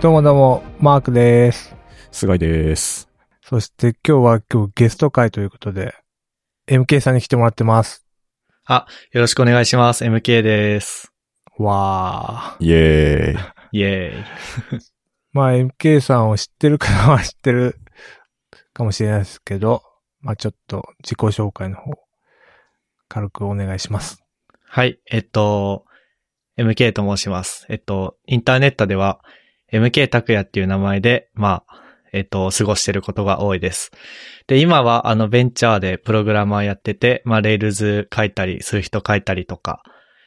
どうもどうも、マークです。菅井です。そして今日は今日ゲスト会ということで、MK さんに来てもらってます。よろしくお願いします。MK です。わー。イエーイ。イェーイ。まあ MK さんを知ってる方は知ってるかもしれないですけど、まあちょっと自己紹介の方、軽くお願いします。はい、えっと、MK と申します。えっと、インターネットでは MK 拓也っていう名前で、まあ、えっと、過ごしてることが多いです。で、今はあのベンチャーでプログラマーやってて、まあ、 Rails 書いたり、 Swift 書いたりとか、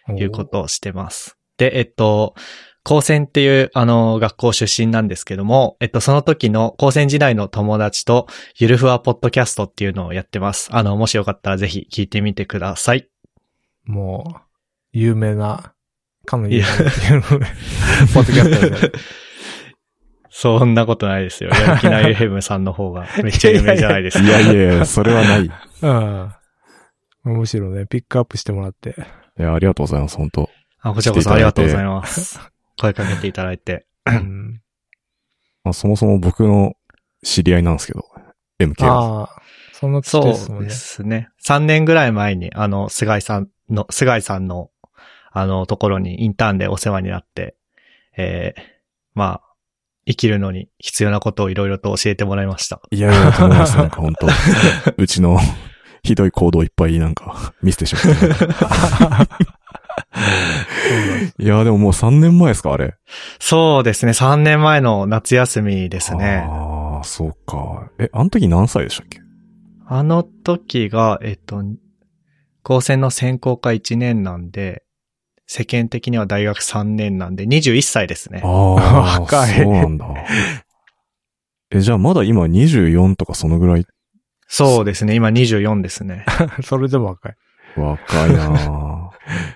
いうことをしてます。で、えっと、高専っていう、あの、学校出身なんですけども、えっと、その時の高専時代の友達と、ゆるふわポッドキャストっていうのをやってます。あの、もしよかったらぜひ聞いてみてください。もう、有名な、かの有名な、ポッドキャストで。そんなことないですよ。ヤンキナユヘムさんの方がめっちゃ有名じゃないですか。いやいやいや、それはない。い うん。むしろね、ピックアップしてもらって。や、ありがとうございます、本当あこちらこそありがとうございます。声かけていただいて。うん、まあ、そもそも僕の知り合いなんですけど、MK は。ああ、その月そうですもんねで。すね。3年ぐらい前に、あの、菅井さんの、菅井さんの、あの、ところにインターンでお世話になって、えー、まあ、生きるのに必要なことをいろいろと教えてもらいました。いやいや、と思います、なんか本当うちのひどい行動いっぱいなんか見せてしまって。いや、でももう3年前ですか、あれ。そうですね。3年前の夏休みですね。ああ、そうか。え、あの時何歳でしたっけ？あの時が、えっと、高専の専攻科1年なんで、世間的には大学3年なんで、21歳ですねあ。あ、若いそうなんだ。え、じゃあまだ今24とかそのぐらい？そうですね。今24ですね。それでも若い。若いなぁ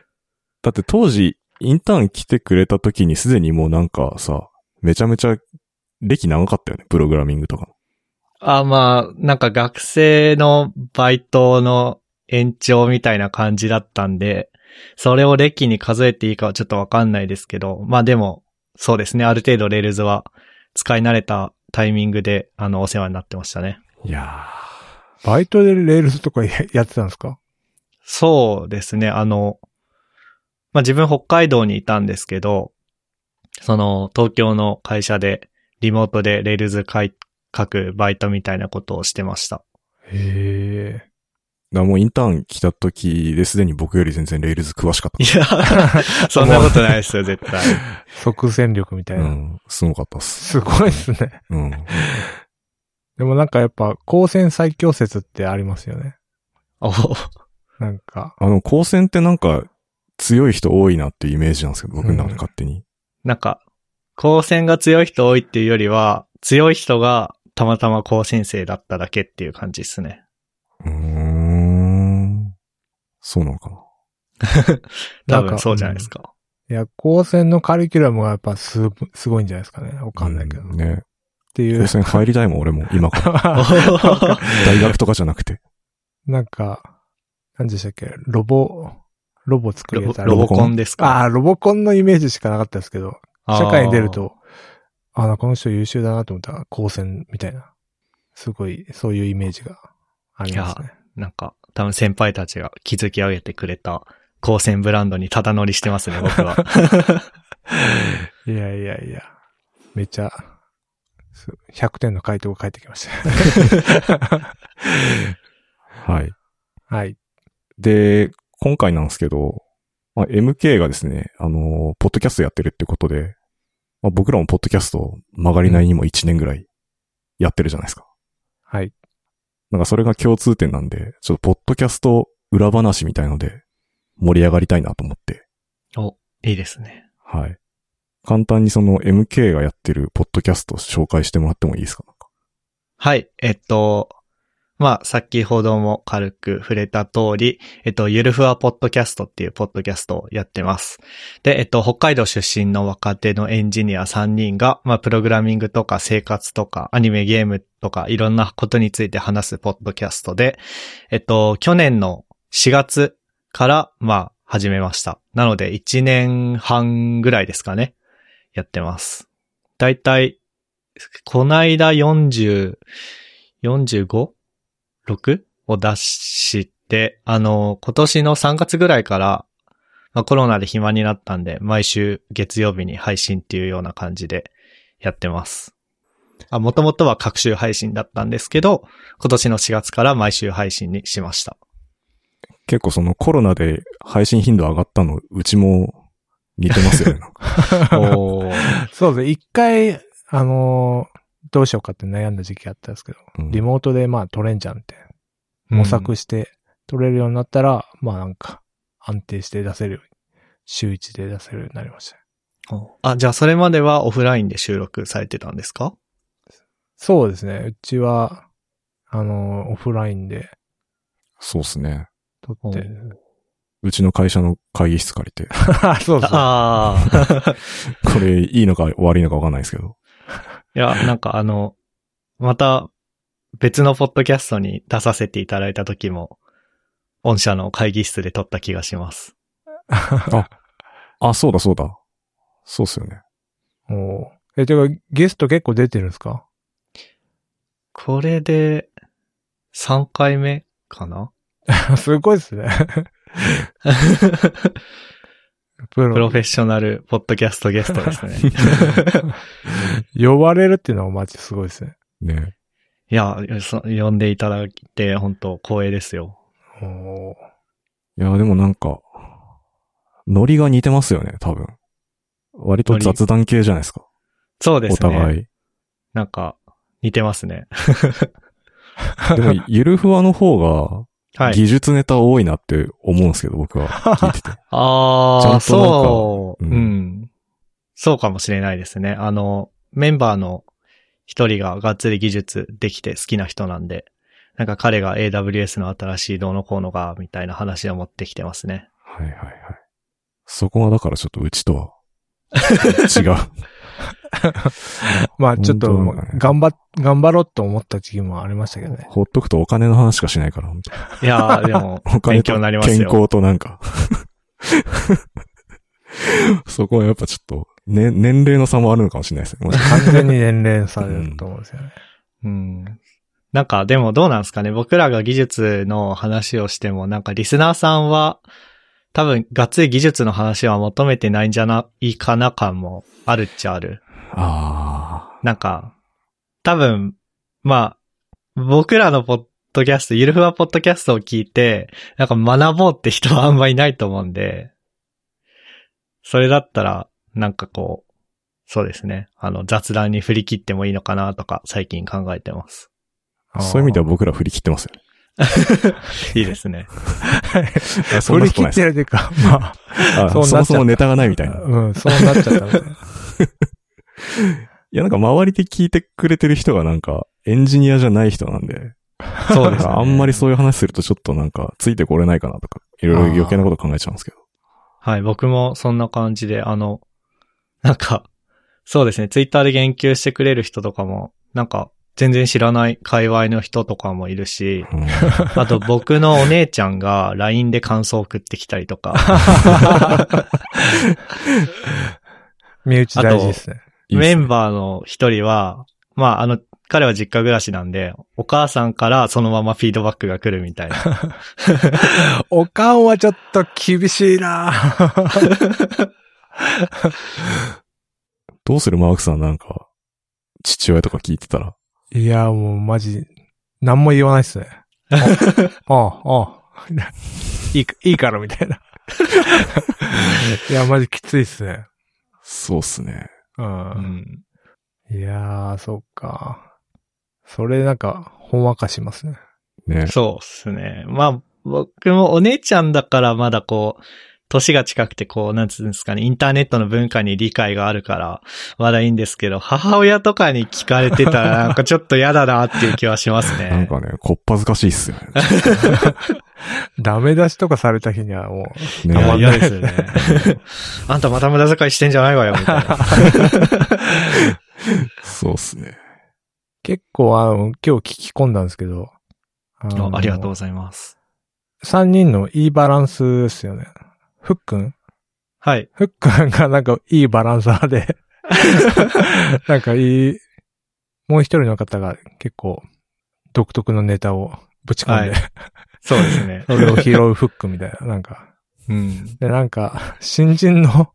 だって当時、インターン来てくれた時にすでにもうなんかさ、めちゃめちゃ歴長かったよね、プログラミングとか。あ、まあ、なんか学生のバイトの延長みたいな感じだったんで、それを歴に数えていいかはちょっとわかんないですけど、まあでも、そうですね。ある程度 Rails は使い慣れたタイミングで、あの、お世話になってましたね。いやバイトで Rails とかや やってたんですか？そうですね。あの、まあ、自分北海道にいたんですけど、その東京の会社でリモートで Rails 書くバイトみたいなことをしてました。へえ。ー。だもうインターン来た時ですでに僕より全然 Rails 詳しかっいや、そんなことないですよ、絶対。即戦力みたいた。な。うん、すごかったっす。すごいですね。うん。でもなんかやっぱ、高専最強説ってありますよね。おなんか、あの、高専ってなんか強い人多いなっていうイメージなんですけど、僕の中で勝手に。なんか、光線が強い人多いっていうよりは、強い人がたまたま高専生だっただけっていう感じですね。うーん。そうなのかな。多なんか分そうじゃないですか。いや、光線のカリキュラムがやっぱす、すごいんじゃないですかね。わかんないけど。ね。ていう高。専入りたいもん、俺も。今から。大学とかじゃなくて。なんか、何でしたっけ？ロボ、ロボ作ロるやロボコン？ですか？ああ、ロボコンのイメージしかなかったですけど、社会に出ると、あの、この人優秀だなと思ったら、光線みたいな。すごい、そういうイメージがありますね。なんか、多分先輩たちが築き上げてくれた光線ブランドにただ乗りしてますね、僕は。いやいやいや、めっちゃ、す100点の回答が返ってきました。はい。はい。で、今回なんですけど、まあ、MK がですね、あのーポッドキャストやってるってことで、まあ、僕らもポッドキャスト曲がりないにも1年ぐらいやってるじゃないですか。はい。なんかそれが共通点なんで、ちょっとポッドキャスト裏話みたいので盛り上がりたいなと思って、お、いいですね。はい。簡単にその MK がやってるポッドキャスト紹介してもらってもいいですかはい、えっと、まあ、先ほども軽く触れた通り、えっと、ゆるふわポッドキャストっていうポッドキャストをやってます。で、えっと、北海道出身の若手のエンジニア3人が、まあ、プログラミングとか生活とか、アニメゲームとか、いろんなことについて話すポッドキャストで、えっと、去年の4月から、まあ、始めました。なので、1年半ぐらいですかね。やってます。だいたい、こないだ40、45? 45?6? を出して、あの、今年の3月ぐらいから、まあ、コロナで暇になったんで、毎週月曜日に配信っていうような感じでやってます。あ、もともとは各週配信だったんですけど、今年の4月から毎週配信にしました。結構そのコロナで配信頻度上がったの、うちも似てますよね。そうですね。一回、あのーどうしようかって悩んだ時期あったんですけど、うんリモートでまあ撮れんじゃんって模索して撮れるようになったら、まあなんか安定して出せるように、週一で出せるようになりましたあ、じゃあそれまではオフラインで収録されてたんですか？そうですね。うちは、あのーオフラインでそうですね。撮って。うちの会社の会議室借りて、そうそう。ああ。これいいのか悪いのかわかんないですけど。いや、なんかあの、また別のポッドキャストに出させていただいた時も、御社の会議室で撮った気がします。あ、そうだそうだ。そうっすよね。おーえ、てか、ゲスト結構出てるんですか？これで3回目かな？すごいですね。プロプロフェッショナルポッドキャストゲストですね。呼ばれるっていうのはマジすごいですね。ね。いや、そ呼んでいただいて本当光栄ですよ。おーいや、でもなんか、ノリが似てますよね、多分。割と雑談系じゃないですか。おそうですね。互い。なんか、似てますね。でも、ゆるふわの方が、はい。技術ネタ多いなって思うんですけど、僕は 聞いてて。ああ、そう、ううんん、そうかもしれないですね。あの、メンバーの一人ががっつり技術できて好きな人なんで、なんか彼が AWS の新しいどうのこうのが、みたいな話を持ってきてますね。はいはいはい。そこはだからちょっとうちとは、違う。まあちょっと頑張っ、頑張ろうと思った時期もありましたけどね。ほっとくとお金の話しかしないから、本当いやー、でも 勉強になります健よ。康となんか。そこはやっぱちょっと、ね、年齢の差もあるのかもしれないですね。完全に年齢されると思うんですよね。うん。なんか、でもどうなんですかね僕らが技術の話をしても、なんかリスナーさんは、多分、がっつり技術の話は求めてないんじゃないかな感もあるっちゃある。あなんか、多分、まあ、僕らのポッドキャスト、ゆるふわポッドキャストを聞いて、なんか学ぼうって人はあんまいないと思うんで、それだったら、なんかこう、そうですね。あの、雑談に振り切ってもいいのかなとか、最近考えてます。あ。そういう意味では僕ら振り切ってますよね。いいですね。そん振り切ってるというか、まあそうなっちゃったそもそもネタがないみたいあ、な。うん、そうなっちゃったみたいな。いや、なんか周りで聞いてくれてる人がなんか、エンジニアじゃない人なんで、そうですね。あんまりそういう話するとちょっとなんか、ついてこれないかなとか、いろいろ余計なこと考えちゃうんですけど。はい、僕もそんな感じで、あの、なんか、そうですね、ツイッターで言及してくれる人とかも、なんか、全然知らない界隈の人とかもいるし、うん。あと僕のお姉ちゃんが LINE で感想を送ってきたりとか、身内大事ですね。メンバーの一人は、まあ、あの、彼は実家暮らしなんで、お母さんからそのままフィードバックが来るみたいな。おかんはちょっと厳しいな。どうする？マークさんなんか、父親とか聞いてたら。いや、もうマジ、何も言わないっすね。あ あ、ああ、いいか、いいからみたいな。いや、マジきついっすね。そうっすね。う。うんん。いやー、そっか。それなんか、ほんわかしますね。ね。そうっすね。まあ、僕もお姉ちゃんだからまだこう、年が近くてこう、なんつうんですかね、インターネットの文化に理解があるから、まだいいんですけど、母親とかに聞かれてたら なんかちょっと嫌だなっていう気はしますね。なんかね、こっぱずかしいっすよね。ダメ出しとかされた日にはもう、ねいやたまんない嫌ですよね。あんたまた無駄遣いしてんじゃないわよ、みたいな。そうっすね。結構あの、今日聞き込んだんですけど、ああありがとうごう。ざいます。3人のいいバランスですよね。ふっくん？はい。ふっくんがなんかいいバランサーで、なんかいい、もう一人の方が結構独特のネタをぶち込んで、はいそうですね。それを拾うフックみたいな、なんか。うん。で、なんか、新人の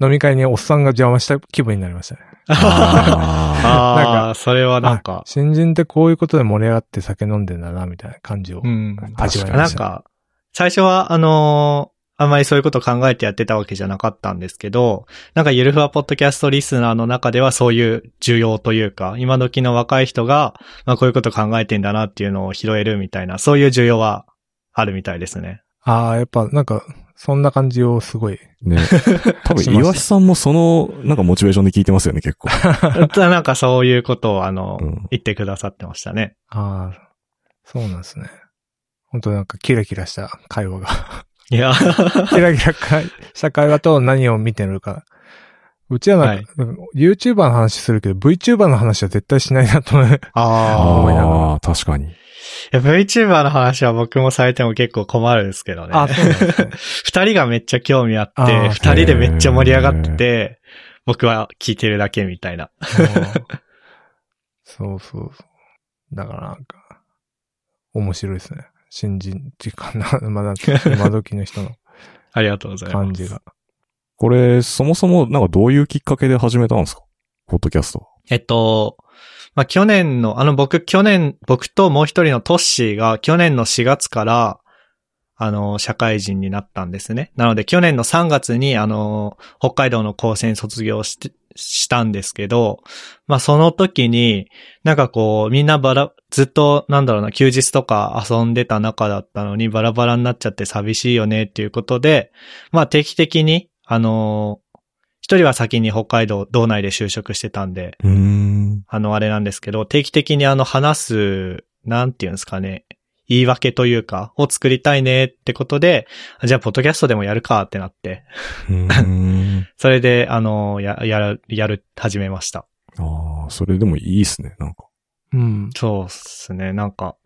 飲み会におっさんが邪魔した気分になりましたね。あなんああ、それはなんか、新人ってこういうことで盛り上がって酒飲んでんだな、みたいな感じをうん。味わいました。なんか、最初は、あのーあんまりそういうこと考えてやってたわけじゃなかったんですけど、なんかゆるふわポッドキャストリスナーの中ではそういう需要というか、今時の若い人が、まあこういうこと考えてんだなっていうのを拾えるみたいな、そういう需要はあるみたいですね。ああ、やっぱなんか、そんな感じをすごい。ね。多分、岩橋さんもその、なんかモチベーションで聞いてますよね、結構。なんかそういうことを、あの、うん言ってくださってましたね。ああ、そうなんですね。本当なんかキラキラした会話が。いや、キラキラかした会話と何を見てるか。うちはなんか、YouTuber の話するけど、VTuber の話は絶対しないなと思う。あ思いながああ、確かに。いや VTuber の話は僕もされても結構困るんですけどね。あ、そうなんですね。二人がめっちゃ興味あって、二人でめっちゃ盛り上がってて、僕は聞いてるだけみたいな。そうそうそう。だからなんか、面白いですね。新人っていうかな、まだ今時の人の ありがとうございます。感じが。これ、そもそも、なんかどういうきっかけで始めたんですか？ポッドキャスト。えっと、まあ、去年の、あの僕、去年、僕ともう一人のトッシーが去年の4月から、あの、社会人になったんですね。なので、去年の3月に、あの、北海道の高専卒業して、したんですけど、まあ、その時に、なんかこう、みんなバラ、ずっと、なんだろうな、休日とか遊んでた中だったのに、バラバラになっちゃって寂しいよねっていうことで、まあ、定期的に、あの、一人は先に北海道、道内で就職してたんで、ん。あの、あれなんですけど、定期的にあの、話す、なんていうんですかね、言い訳というか、を作りたいねってことで、じゃあ、ポッドキャストでもやるかってなって。それで、あの、や、やる、やる、始めました。ああ、それでもいいっすね、なんか。うん。そうっすね、なんか、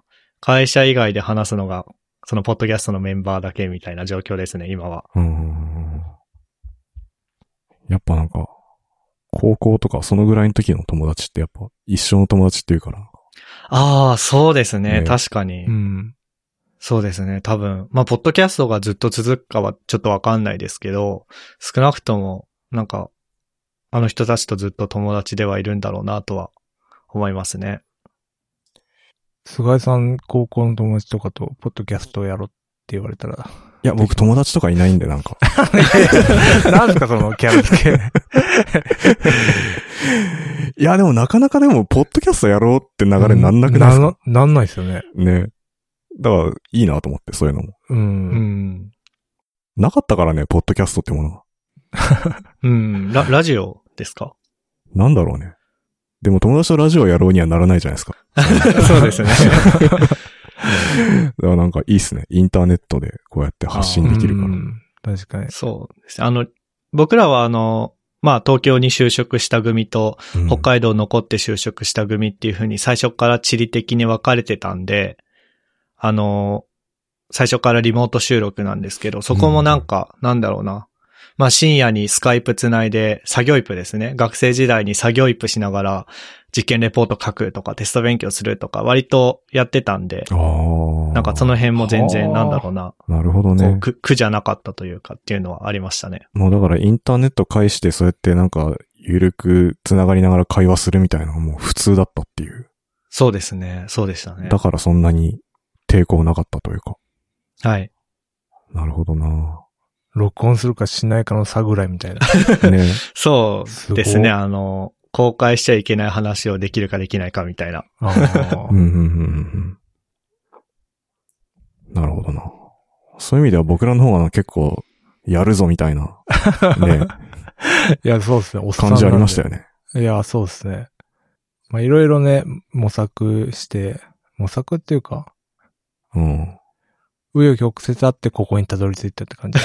会社以外で話すのが、そのポッドキャストのメンバーだけみたいな状況ですね、今は。うーん。やっぱなんか、高校とかそのぐらいの時の友達ってやっぱ一生の友達っていうから、ああ、そうですね、ね確かに。うん。そうですね、多分。まあ、ポッドキャストがずっと続くかはちょっとわかんないですけど、少なくとも、なんか、あの人たちとずっと友達ではいるんだろうなとは思いますね。菅井さん、高校の友達とかと、ポッドキャストをやろうって言われたら。いや、僕友達とかいないんで、なんか。なんですか、そのキャラ付け。いや、でもなかなかでも、ポッドキャストやろうって流れなんなくないですか、ななんないですよね。ね。だから、いいなと思って、そういうのも。う。うんん。なかったからね、ポッドキャストってものが。うん。ラ、ラジオですか？なんだろうね。でも友達とラジオやろうにはならないじゃないですか。そうですね。だからなんかいいっすね。インターネットでこうやって発信できるから。うん確かに。そうですね。あの、僕らはあの、まあ、東京に就職した組と、うん北海道残って就職した組っていう風に最初から地理的に分かれてたんで、あの、最初からリモート収録なんですけど、そこもなんか、なんだろうな。まあ深夜にスカイプつないで、作業イプですね。学生時代に作業イプしながら実験レポート書くとかテスト勉強するとか割とやってたんで、ああ。なんかその辺も全は然あなんだろうな。なるほどね。苦苦じゃなかったというかっていうのはありましたね。もうだからインターネット介してそうやってなんか、ゆるく繋がりながら会話するみたいなのがもう普通だったっていう。そうですね。そうでしたね。だからそんなに抵抗なかったというか。はい。なるほどな録音するかしないかの差ぐらいみたいな。ね。そうですね。あの、公開しちゃいけない話をできるかできないかみたいな。あーうん、うん、うんうん。なるほどな。そういう意味では僕らの方が結構、やるぞみたいな、ね、いや、そうですね。おっさん感じありましたよ。よね。いや、そうですね。まあ、いろいろね、模索して、模索っていうか、うん。紆余曲折あってここにたどり着いたって感じ。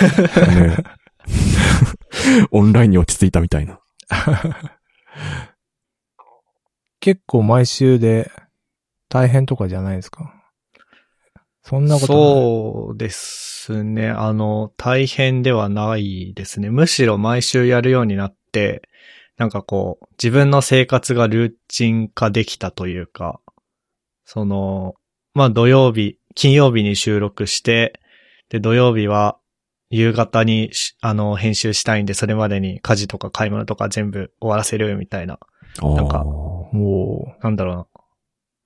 ね。オンラインに落ち着いたみたいな。結構毎週で大変とかじゃないですか。そんなことな。そうですね。あの、大変ではないですね。むしろ毎週やるようになって、なんかこう、自分の生活がルーチン化できたというか、その、まあ土曜日、金曜日に収録して、で、土曜日は夕方にし、あの、編集したいんで、それまでに家事とか買い物とか全部終わらせるみたいな。なんかあーおーなんだろうな。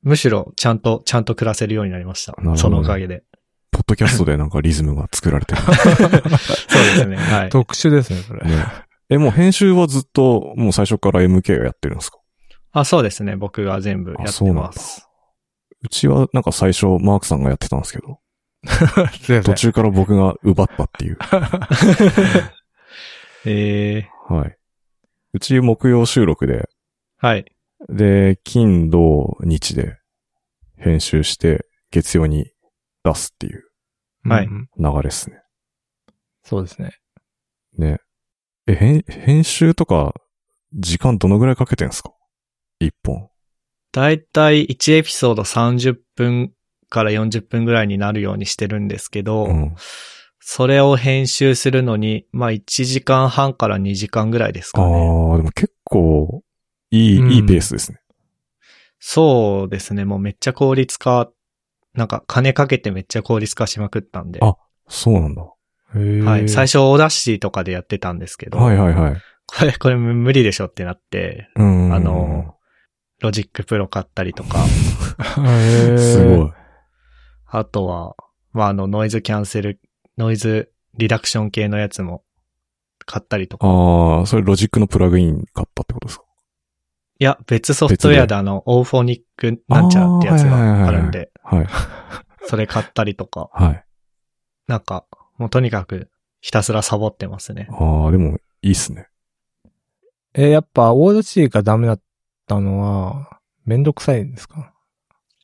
むしろ、ちゃんと、ちゃんと暮らせるようになりましたなるほど。ねそのおかげで。ポッドキャストでなんかリズムが作られてる。そうですね。はい。特殊ですね、それ。ね。え、もう編集はずっと、もう最初から MK がやってるんですか？あ、そうですね。僕が全部やってます。うちはなんか最初マークさんがやってたんですけど、すいません。途中から僕が奪ったっていう。ええはい。うち木曜収録で、はい。で、金、土、日で編集して月曜に出すっていうはいうん流れですね。そうですね。ね。え、編、編集とか時間どのぐらいかけてんすか？一本。だいたい1エピソード30分から40分ぐらいになるようにしてるんですけど、うん。それを編集するのに、まあ1時間半から2時間ぐらいですあかね。あ、でも結構、いい、うんいいペースですね。そうですね。もうめっちゃ効率化、なんか金かけてめっちゃ効率化しまくったんで。あそうなんだ。はい。最初 Audacity とかでやってたんですけど、はいはいはい。これ、これ無理でしょってなって、うん。あの、 Logic Pro 買ったりとか、すごい。あとは、まあ、あの、ノイズキャンセル、ノイズリダクション系のやつも買ったりとか。ああ、それロジックのプラグイン買ったってことですか？いや、別ソフトウェアであの、オーフォニックなんちゃらってやつがあるんで、はい。それ買ったりとか、はい。なんか、もうとにかくひたすらサボってますね。ああ、でも、いいっすね。えーやっぱ、 Audacity がダメだったのは、めんどくさいんですか？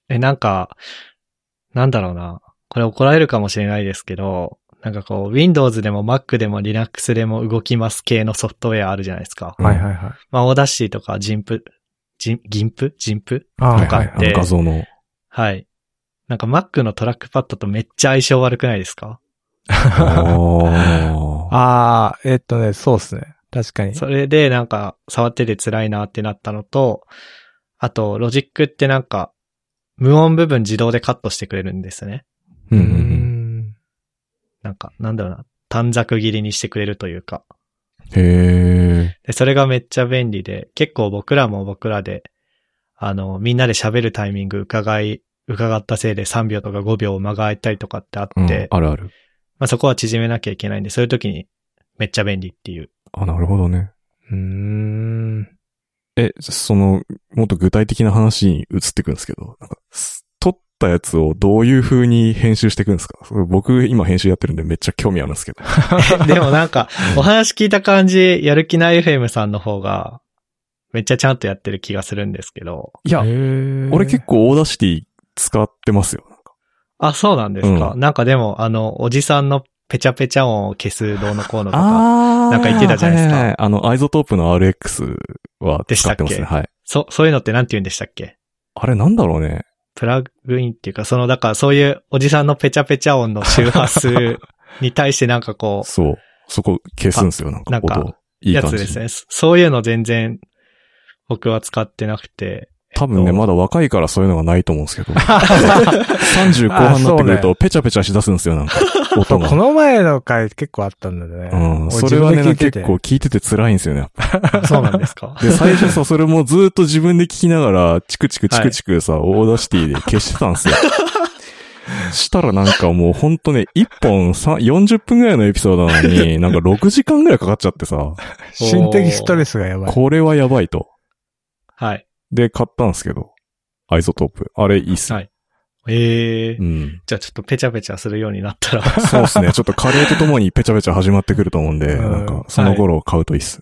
え、なんか、なんだろうな。これ怒られるかもしれないですけど、なんかこう、Windows でも Mac でも Linux でも動きます系のソフトウェアあるじゃないですか。うんはいはいはい。まあ、 Audacity とか GIMP、ジン GIMP? GIMP? あーとかはいはいあの画像の。はい。なんか Mac のトラックパッドとめっちゃ相性悪くないですか？あ あ。ああ、えっとね、そうっすね。確かに。それでなんか触ってて辛いなってなったのと、あと、ロジックってなんか、無音部分自動でカットしてくれるんですね。うんんうん。ん。なんか、なんだろうな。短冊切りにしてくれるというか。へえ。で、それがめっちゃ便利で、結構僕らも僕らで、あの、みんなで喋るタイミング伺い、伺ったせいで3秒とか5秒間が空いたりとかってあって、うん、あるある。まあそこは縮めなきゃいけないんで、そういう時にめっちゃ便利っていう。あ、なるほどね。うーん。え、その、もっと具体的な話に移っていくんですけど、なんか、す撮ったやつをどういう風に編集していくんですか？僕今編集やってるんでめっちゃ興味あるんですけど。でもなんか、お話聞いた感じ、やる気ない FM さんの方が、めっちゃちゃんとやってる気がするんですけど。いや、俺俺結構 Audacity 使ってますよ。あ、そうなんですか？うなんかでも、あの、おじさんのペチャペチャ音を消すどうのこうのとか、あーなんか言ってたじゃないですかはははあの、 iZotope の RX は使ってますね。はい。そ、そういうのってなんて言うんでしたっけ？あれなんだろうね。プラグインっていうか、その、だからそういうおじさんのペチャペチャ音の周波数に対してなんかこ そう。そこ消すんですよ、なんかなんかいい。やつですね。そういうの全然僕は使ってなくて。多分ね、えっとまだ若いからそういうのがないと思うんですけど。30後半になってくると、ペチャペチャしだすんですよ、なんか。音がこ。の前の回結構あったんだね。うん。俺それはね、結構聞いてて辛いんですよね。そうなんですか？で、最初さ、それもずーっと自分で聞きながら、チクチクチクチクさ、Audacity で消してたんですよ。したらなんかもうほんとね、1本さ40分ぐらいのエピソードなのに、なんか6時間ぐらいかかっちゃってさ、心的ストレスがやばい。これはやばいと。はい。で、買ったんですけど、 iZotope。あれいいっすね。はいええうん。じゃあちょっとペチャペチャするようになったら。そうっすね。ちょっとカレーとともにペチャペチャ始まってくると思うんで、うんなんか、その頃買うといいっす。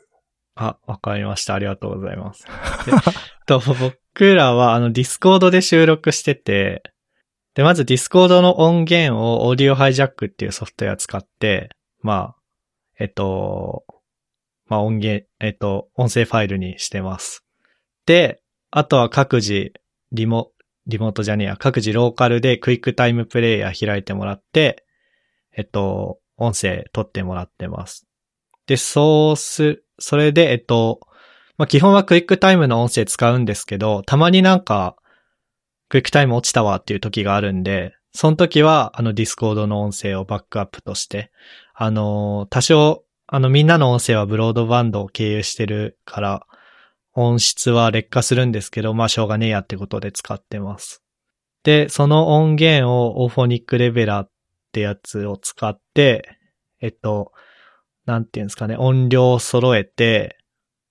あ、わかりました。ありがとうございます。でと 僕らは、あの、 Discord で収録してて、で、まず Discord の音源を Audio Hijack っていうソフトウェア使って、まあ、えっと、まあ音源、えっと、音声ファイルにしてます。で、あとは各自、リモ、リモートじゃねえや、各自ローカルで QuickTime Player 開いてもらって、えっと、音声取ってもらってます。で、そうす、それで、えっと、まあ基本は QuickTime の音声使うんですけど、たまになんか、 QuickTime 落ちたわっていう時があるんで、その時は、あの、 Discord の音声をバックアップとして、あの、多少、あの、みんなの音声はブロードバンドを経由してるから、音質は劣化するんですけど、まあ、しょうがねえやってことで使ってます。で、その音源を Auphonic Leveler ってやつを使って、えっと、なんていうんですかね、音量を揃えて、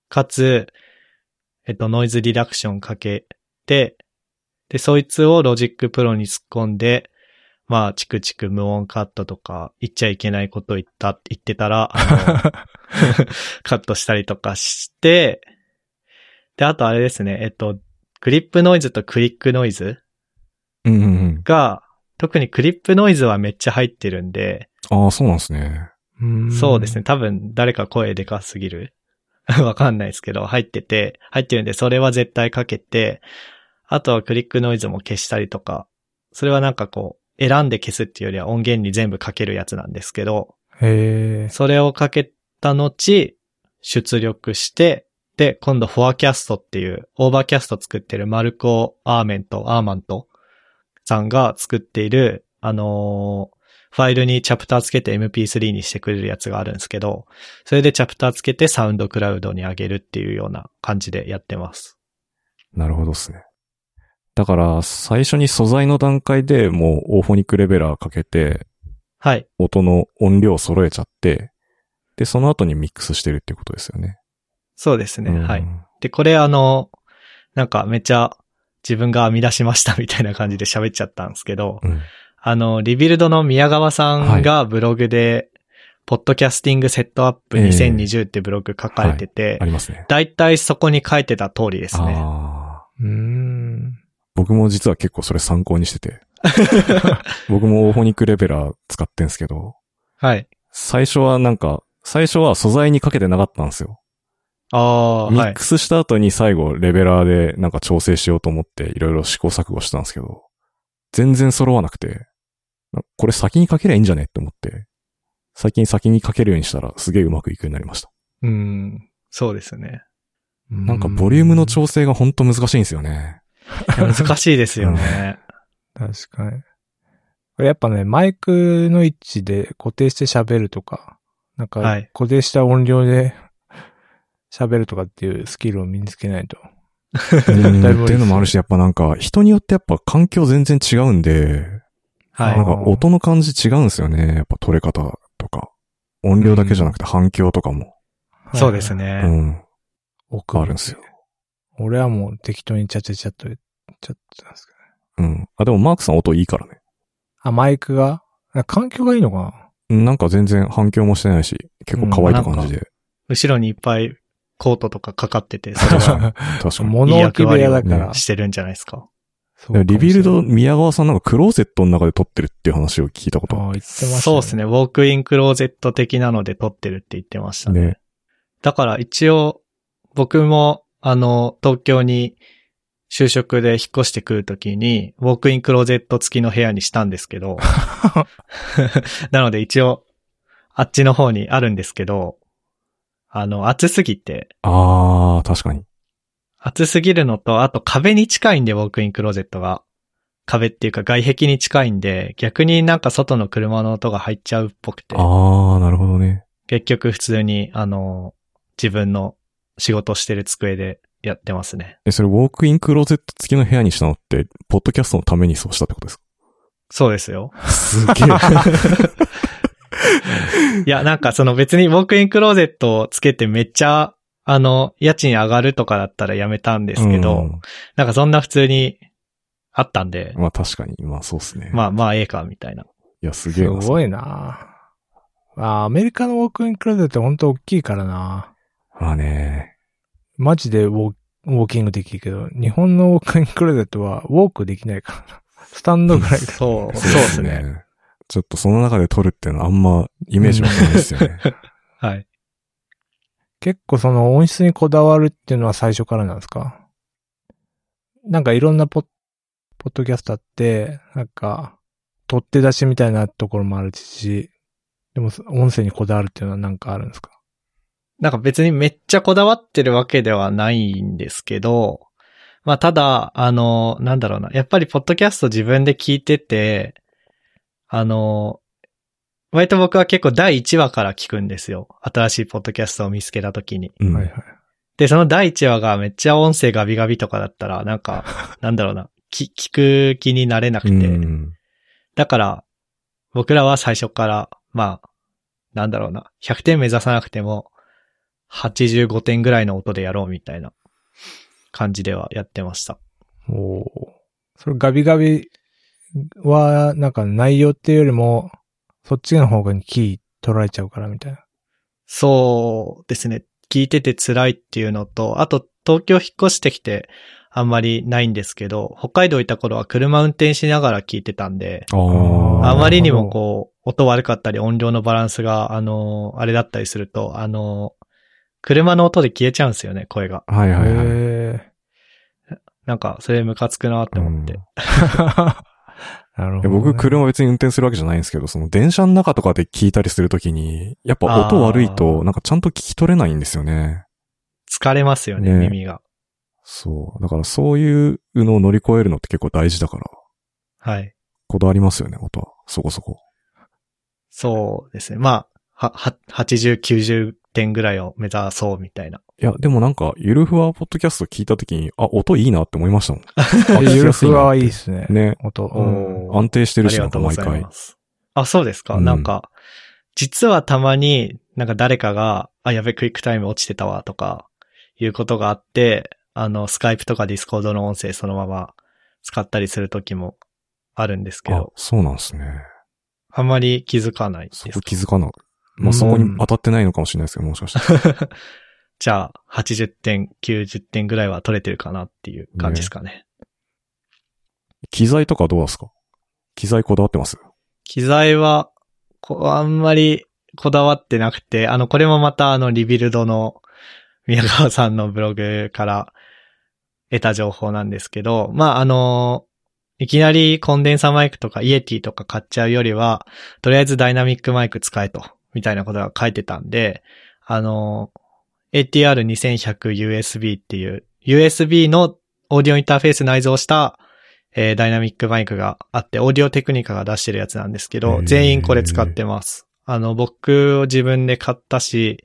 かつ、えっと、ノイズリダクションかけて、で、そいつを Logic Pro に突っ込んで、まあ、チクチク無音カットとか、言っちゃいけないことを言った、言ってたら、カットしたりとかして、で、あとあれですね、えっと、クリップノイズとクリックノイズうんうんうん。が、特にクリップノイズはめっちゃ入ってるんで、ああ、そうなんですね。そうですね。。多分誰か声でかすぎる わかんないですけど、入ってて、入ってるんで、それは絶対かけて、あとはクリックノイズも消したりとか、それはなんかこう、選んで消すっていうよりは音源に全部かけるやつなんですけど、へえ。それをかけた後、出力して、で、今度 Forecast っていう、 Overcast 作ってるマルコ・アーメント、アーマントさんが作っている、あのーファイルにチャプターつけて MP3 にしてくれるやつがあるんですけど、それでチャプターつけて SoundCloud に上げるっていうような感じでやってます。なるほどですね。だから、最初に素材の段階でもう Auphonic Leveler かけて、はい。音の音量を揃えちゃって、で、その後にミックスしてるっていうことですよね。そうですね。うんはい。で、これあの、なんかめっちゃ自分が編み出しましたみたいな感じで喋っちゃったんですけど、うん。あの、 Rebuild の宮川さんがブログで、 Podcasting Setup 2020ってブログ書かれててあ、りますね。だいたいそこに書いてた通りですね。あ。僕も実は結構それ参考にしてて。僕も Auphonic Leveler 使ってんすけど、はい。最初はなんか、最初は素材にかけてなかったんですよ。ああ、はい。ミックスした後に最後レベラーでなんか調整しようと思っていろいろ試行錯誤したんですけど、全然揃わなくて、なこれ先にかけりゃいいんじゃねって思って、最近先にかけるようにしたらすげえうまくいくようになりました。うん。そうですね。なんかボリュームの調整がほんと難しいんですよね。難しいですよね。確かに。これやっぱね、マイクの位置で固定して喋るとか、なんかはい固定した音量で喋るとかっていうスキルを身につけないと。っていうのもあるし、やっぱなんか人によってやっぱ環境全然違うんで、はいなんか音の感じ違うんですよね。やっぱ取れ方とか。音量だけじゃなくて反響とかも。そうですね。ね。うん。奥あるんですよ。俺はもう適当にチャチャチャっと言っちゃってたんですけど。うん。あ、でもマークさん音いいからね。あ、マイクが？あ環境がいいのかな？うんなんか全然反響もしてないし、結構乾いた感じで。後ろにいっぱいコートとかかかってて、それが 確かに。物置部屋だから。してるんじゃないですか。かリビルド、宮川さんなんかクローゼットの中で撮ってるっていう話を聞いたことあ言ってました、そうですね。ウォークインクローゼット的なので撮ってるって言ってましたね。ねだから一応、僕も、あの、東京に就職で引っ越してくるときに、ウォークインクローゼット付きの部屋にしたんですけど、なので一応、あっちの方にあるんですけど、あの、暑すぎて、あー、確かに。暑すぎるのと、あと壁に近いんで、ウォークインクローゼットが。壁っていうか外壁に近いんで、逆になんか外の車の音が入っちゃうっぽくて、あー、なるほどね。結局普通に、あの、自分の仕事してる机でやってますね。え、それウォークインクローゼット付きの部屋にしたのって、ポッドキャストのためにそうしたってことですか？そうですよ。すげえ。いや、なんかその別にウォークインクローゼットをつけてめっちゃ、あの、家賃上がるとかだったらやめたんですけど、うんなんかそんな普通にあったんで、まあ確かに、まあそうっすね。まあまあええか、みたいな。いや、すすげえな。ごいなあアメリカのウォークインクローゼットほんと大きいからなまあね。マジでウォーウォーキングできるけど、日本のウォークインクローゼットはウォークできないからな。スタンドぐらいだ。そう、そうですね。。ちょっとその中で撮るっていうのはあんまイメージわかんないですよね。はい。結構その音質にこだわるっていうのは最初からなんですか？なんかいろんなポッ、ポッドキャスターって、なんか、取って出しみたいなところもあるし、でも音声にこだわるっていうのはなんかあるんですか？なんか別にめっちゃこだわってるわけではないんですけど、まあただ、あの、なんだろうな。やっぱりポッドキャスト自分で聞いてて、あの、割と僕は結構第1話から聞くんですよ。新しいポッドキャストを見つけた時に。うん。はいはい。で、その第1話がめっちゃ音声ガビガビとかだったら、なんか、なんだろうな。き聞く気になれなくて。うんだから、僕らは最初から、まあ、なんだろうな。100点目指さなくても、85点ぐらいの音でやろうみたいな感じではやってました。おーそれガビガビは、なんか内容っていうよりも、そっちの方がキー取られちゃうからみたいな。そうですね。聞いてて辛いっていうのと、あと東京引っ越してきてあんまりないんですけど、北海道いた頃は車運転しながら聞いてたんで、あまりにもこう、音悪かったり音量のバランスが、あの、あれだったりすると、あの、車の音で消えちゃうんですよね、声が。はいはいはい。へなんか、それムカつくなって思って。ー なるほど、ね。僕、車別に運転するわけじゃないんですけど、その電車の中とかで聞いたりするときに、やっぱ音悪いと、なんかちゃんと聞き取れないんですよね。疲れますよね、ね耳が。そう。だからそういうのを乗り越えるのって結構大事だから、はい。こだわりますよね、音は。そこそこ。そうですね。まあ、は、は、80、90点ぐらいを目指そうみたいな。いや、でもなんか、ゆるふわポッドキャスト聞いたときに、あ、音いいなって思いましたもん。ゆるふわはいい聞きやっすね。ね。音。安定してるし、ありなんか毎回ま。す。あ、そうですか、うんなんか、実はたまになんか誰かが、あ、やべ、 QuickTime 落ちてたわとか、いうことがあって、あの、 Skype とか Discord の音声そのまま使ったりするときもあるんですけど、そうなんですね。あんまり気づかないですそこ気づかなまあ、うんそこに当たってないのかもしれないですけど、もしかしたら。じゃあ、80点、90点ぐらいは取れてるかなっていう感じですかね。機材とかどうですか？機材こだわってます？機材は、こあんまりこだわってなくて、あの、これもまたあの、 Rebuild の宮川さんのブログから得た情報なんですけど、まあ、あの、いきなりコンデンサーマイクとか Yeti とか買っちゃうよりは、とりあえずダイナミックマイク使えと、みたいなことが書いてたんで、あの、ATR2100USB っていう、USB のオーディオインターフェース内蔵した、えーダイナミックマイクがあって、オーディオテクニカが出してるやつなんですけへど、ー全員これ使ってます。あの、僕を自分で買ったし、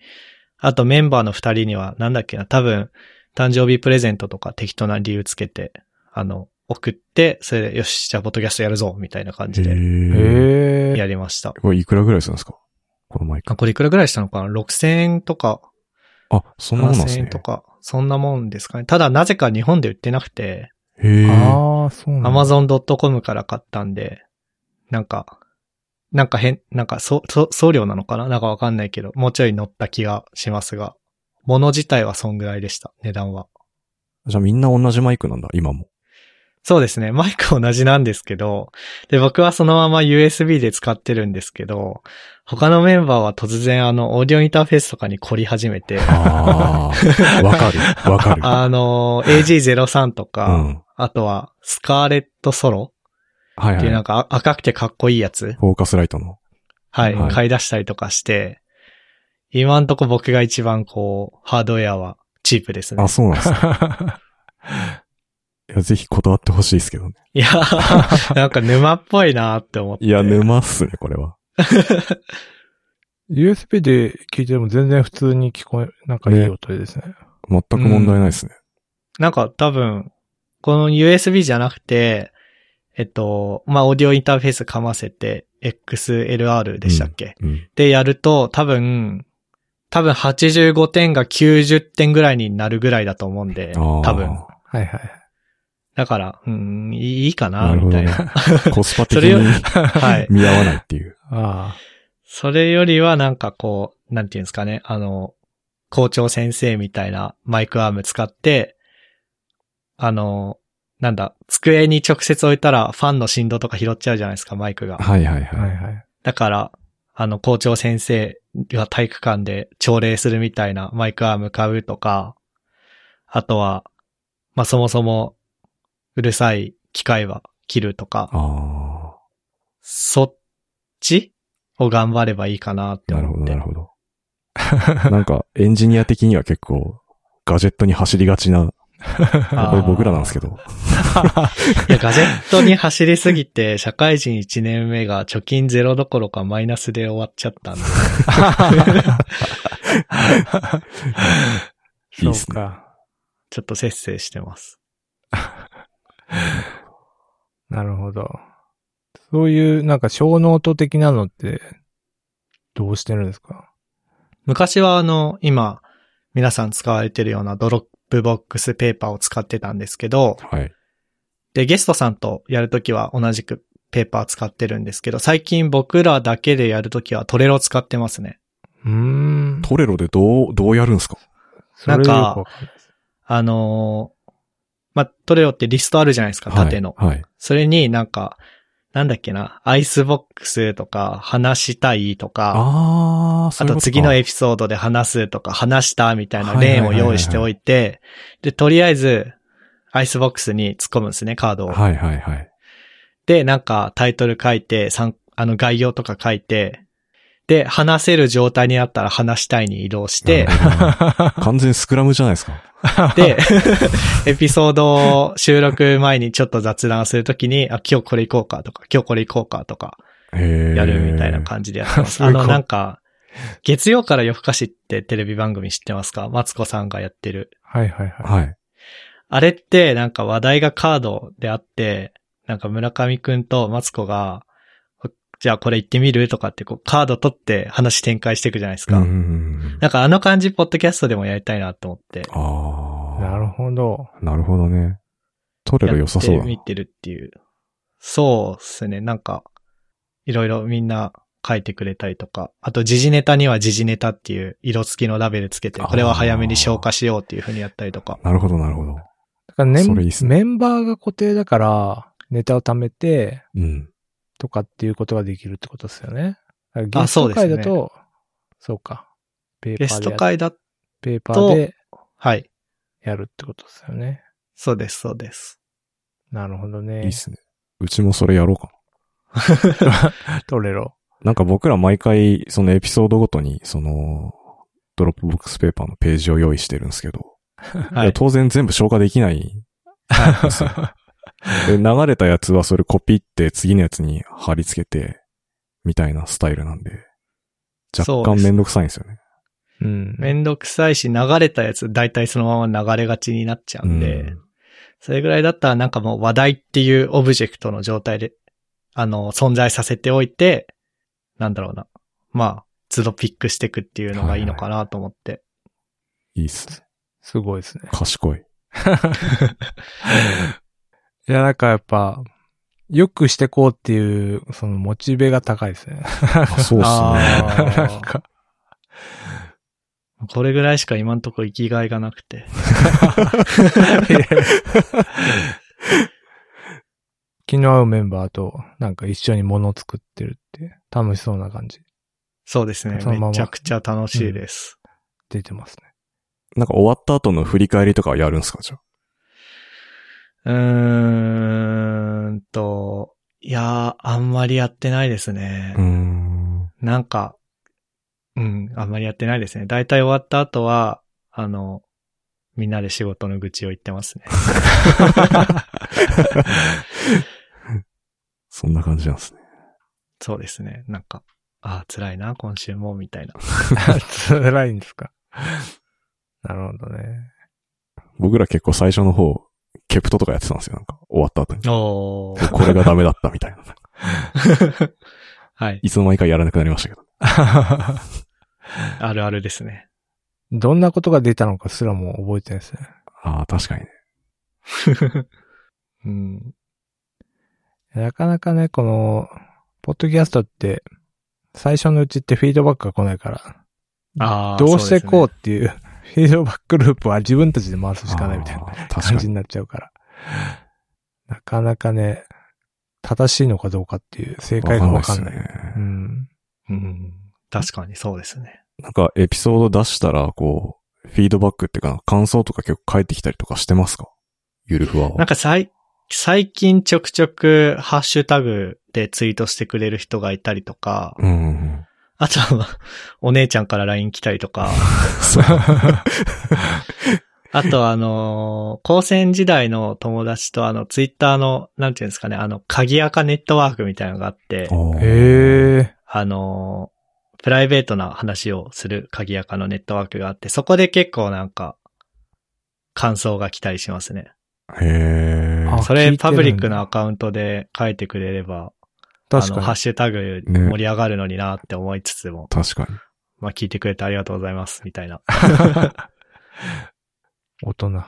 あとメンバーの二人には、なんだっけな、多分、誕生日プレゼントとか適当な理由つけて、あの、送って、それで、よし、じゃあ、ポッドキャストやるぞ、みたいな感じで。やりました。これいくらぐらいするんですか？このマイクあ、。これいくらぐらいしたのかな ?6000 円とか、あ、そんなもんなんで7000すね円。とか、そんなもんですかね。ただ、なぜか日本で売ってなくて、へえ。ああ、そうなんだ。amazon.com から買ったんで、なんか、なんか変、なんか、そ、そ、送料なのかな？なんかわかんないけど、もうちょい乗った気がしますが、物自体はそんぐらいでした、値段は。じゃあみんな同じマイクなんだ、今も。そうですね。マイク同じなんですけど、で、僕はそのまま USB で使ってるんですけど、他のメンバーは突然あの、オーディオインターフェースとかに凝り始めて、ああ、わかる、わかる。あの、AG03 とうか、ん。あとは、スカーレットソロはいっていうなんはい。かあ赤くてかっこいいやつフォーカスライトの。はい、はい買い出したりとかして、今んとこ僕が一番こう、ハードウェアはチープですねあ、。そうなんですか。いや、ぜひこだわってほしいですけどね。いや、なんか沼っぽいなって思って。いや、沼っすね、これは。USB で聞いても全然普通に聞こえ、なんかいい音ですね。全く問題ないですね。なんか多分、この USB じゃなくて、えっと、まあ、オーディオインターフェースかませて、XLR でしたっけ、うん。でやると、多分、多分85点が90点ぐらいになるぐらいだと思うんで、多分。はいはい。だから、うん、いいかな、みたいな。コスパ的それよりに はい。見合わないっていう。あそれよりはなんかこう、なんていうんですかね、あの、校長先生みたいなマイクアーム使って、あの、なんだ、机に直接置いたらファンの振動とか拾っちゃうじゃないですか、マイクが。はいはいあ。ははいい。はい。だから、あの、校長先生が体育館で朝礼するみたいなマイクアーム買うとか、あとは、まあ、そもそも、うるさい機械は切るとか、あそっちを頑張ればいいかなってあ。なるほど、思って。なるほど。な んか、エンジニア的には結構、ガジェットに走りがちな、僕らなんですけど。いや、ガジェットに走りすぎて、社会人1年目が貯金ゼロどころかマイナスで終わっちゃったんで。いいっすねそうか。ちょっと節制してます。なるほど。そういう、なんか show note 的なのって、どうしてるんですか？昔はあの、今、皆さん使われてるような Dropbox Paper を使ってたんですけど、はい。で、ゲストさんとやるときは同じくペーパー使ってるんですけど、最近僕らだけでやるときは Trello 使ってますね。うーん。 Trello でどう、どうやるんですかなんかあのーまあ、 Trello ってリストあるじゃないですか、縦の。はい。はい。それになんか、なんだっけな、 icebox とか、話したいとか、ああと次のエピソードで話すとか、話したみたいなはいはいはいはい列を用意しておいて、で、とりあえず、 icebox に突っ込むんですね、カードを。はいはいはい。で、なんかタイトル書いて、さんあの概要とか書いて、で、話せる状態になったら話したいに移動して、完全にスクラムじゃないですか。で、エピソードを収録前にちょっと雑談するときに、あ、今日これ行こうかとか、今日これ行こうかとか、やるみたいな感じでやってます。あの、なんか、月曜から夜更かしってテレビ番組知ってますか？マツコさんがやってる。はいはいはい。はい。あれって、なんか話題がカードであって、なんか村上くんとマツコが、じゃあこれ行ってみる？とかってこうカード取って話展開していくじゃないですか。うんうんうん。なんかあの感じ、ポッドキャストでもやりたいなと思って。あー。なるほど。なるほどね。トレロ良さそうだな。やってるっていう。そうですね。なんか、いろいろみんな書いてくれたりとか。あと、時事ネタには時事ネタっていう色付きのラベルつけて、これは早めに消化しようっていう風にやったりとか。なるほどなるほど。だからねメンバーが固定だから、ネタを貯めて、うん。とかっていうことができるってことですよね。ゲストそうですね会だと、そうか。ペーパゲスーでやっト会だ、ペーパーではい。やるってことですよね。そうです、そうです。なるほどね。いいっすね。うちもそれやろうか Trello。な。なんか僕ら毎回、そのエピソードごとに、その、 Dropbox Paper のページを用意してるんですけど、はいい。当然全部消化できない。で流れたやつはそれコピって次のやつに貼り付けて、みたいなスタイルなんで、若干めんどくさいんですよね。うん。めんどくさいし、流れたやつ、だいたいそのまま流れがちになっちゃうんで、うんそれぐらいだったらなんかもう話題っていうオブジェクトの状態で、あの、存在させておいて、なんだろうな。まあ、都度ピックしていくっていうのがいいのかなと思って。いいっすね。すごいですね。賢い。いや、なんかやっぱ、よくしてこうっていう、そのモチベが高いですね。あそうっすね。なんか、これぐらいしか今んとこ生きがいがなくて。気の合うメンバーと、なんか一緒に物を作ってるって、楽しそうな感じ、そうですね。ままめちゃくちゃ楽しいです。出てますね。なんか終わった後の振り返りとかはやるんすかじゃあ？うーんと、いやー、あんまりやってないですね。うーん。なんか、うん、あんまりやってないですね。だいたい終わった後は、あの、みんなで仕事の愚痴を言ってますね。そんな感じなんですね。そうですね。なんか、あー辛いな、今週も、みたいな。辛いんですか？なるほどね。僕ら結構最初の方、ケプトとかやってたんですよ。なんか終わった後に。おー。これがダメだったみたいな。はい。いつの間にかやらなくなりましたけど。あるあるですね。どんなことが出たのかすらも覚えてないですね。ああ、確かにね。うん。なかなかね、この、ポッドキャストって、最初のうちってフィードバックが来ないから、あーどうしていこうそっていう、フィードバックループは自分たちで回すしかないみたいな。感じになっちゃうから。なかなかね、正しいのかどうかっていう正解がわかんない。わかんないですねうん。うん。確かにそうですね。なんかエピソード出したら、こう、フィードバックっていうか、感想とか結構返ってきたりとかしてますか？ゆるふわは。なんかさい、最近ちょくちょくハッシュタグでツイートしてくれる人がいたりとか、うんうんあとは、お姉ちゃんから LINE 来たりとか。あとあのー高専時代の友達とあの、ツイッターの、なんていうんですかね、あの、鍵垢ネットワークみたいなのがあって、へえ。あのープライベートな話をする鍵垢のネットワークがあって、そこで結構なんか、感想が来たりしますね。へーあそれパブリックなアカウントで書いてくれれば、あの、ハッ確かシュタグね盛り上がるのになって思いつつも、確かに。まあ聞いてくれてありがとうございます、みたいな。に。大人。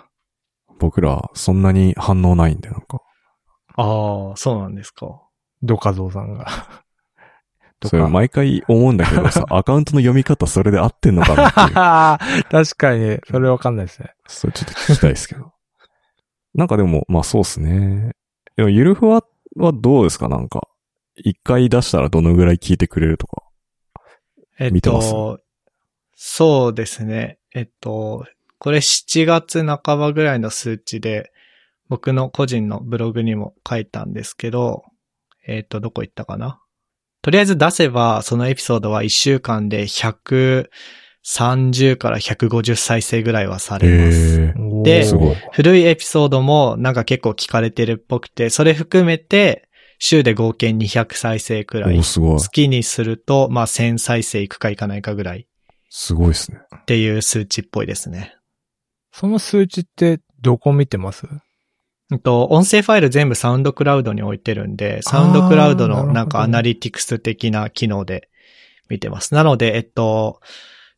僕ら、そんなに反応ないんで、なんか。ああ、そうなんですか。ドカゾウさんが。とそれ毎回思うんだけどさ、アカウントの読み方それで合ってんのかなっていう。確かに、それわかんないですね。それちょっと聞きたいですけど。なんかでも、まあそうっすね。でも、ゆるふわはどうですか？なんか。一回出したらどのぐらい聞いてくれるとか？えっ見てます？と、そうですね。えっと、これ7月半ばぐらいの数値で、僕の個人のブログにも書いたんですけど、えっと、どこ行ったかな？とりあえず出せば、そのエピソードは1週間で130から150再生ぐらいはされます。で古いエピソードもなんか結構聞かれてるっぽくて、それ含めて、週で合計200再生くらいお、。すごい。月にすると、まあ1000再生いくかいかないかぐらいすごいっすね。っていう数値っぽいですね。その数値ってどこ見てます？うんと、音声ファイル全部 SoundCloud に置いてるんで、 SoundCloud のなんか analytics 的な機能で見てます。なので、えっと、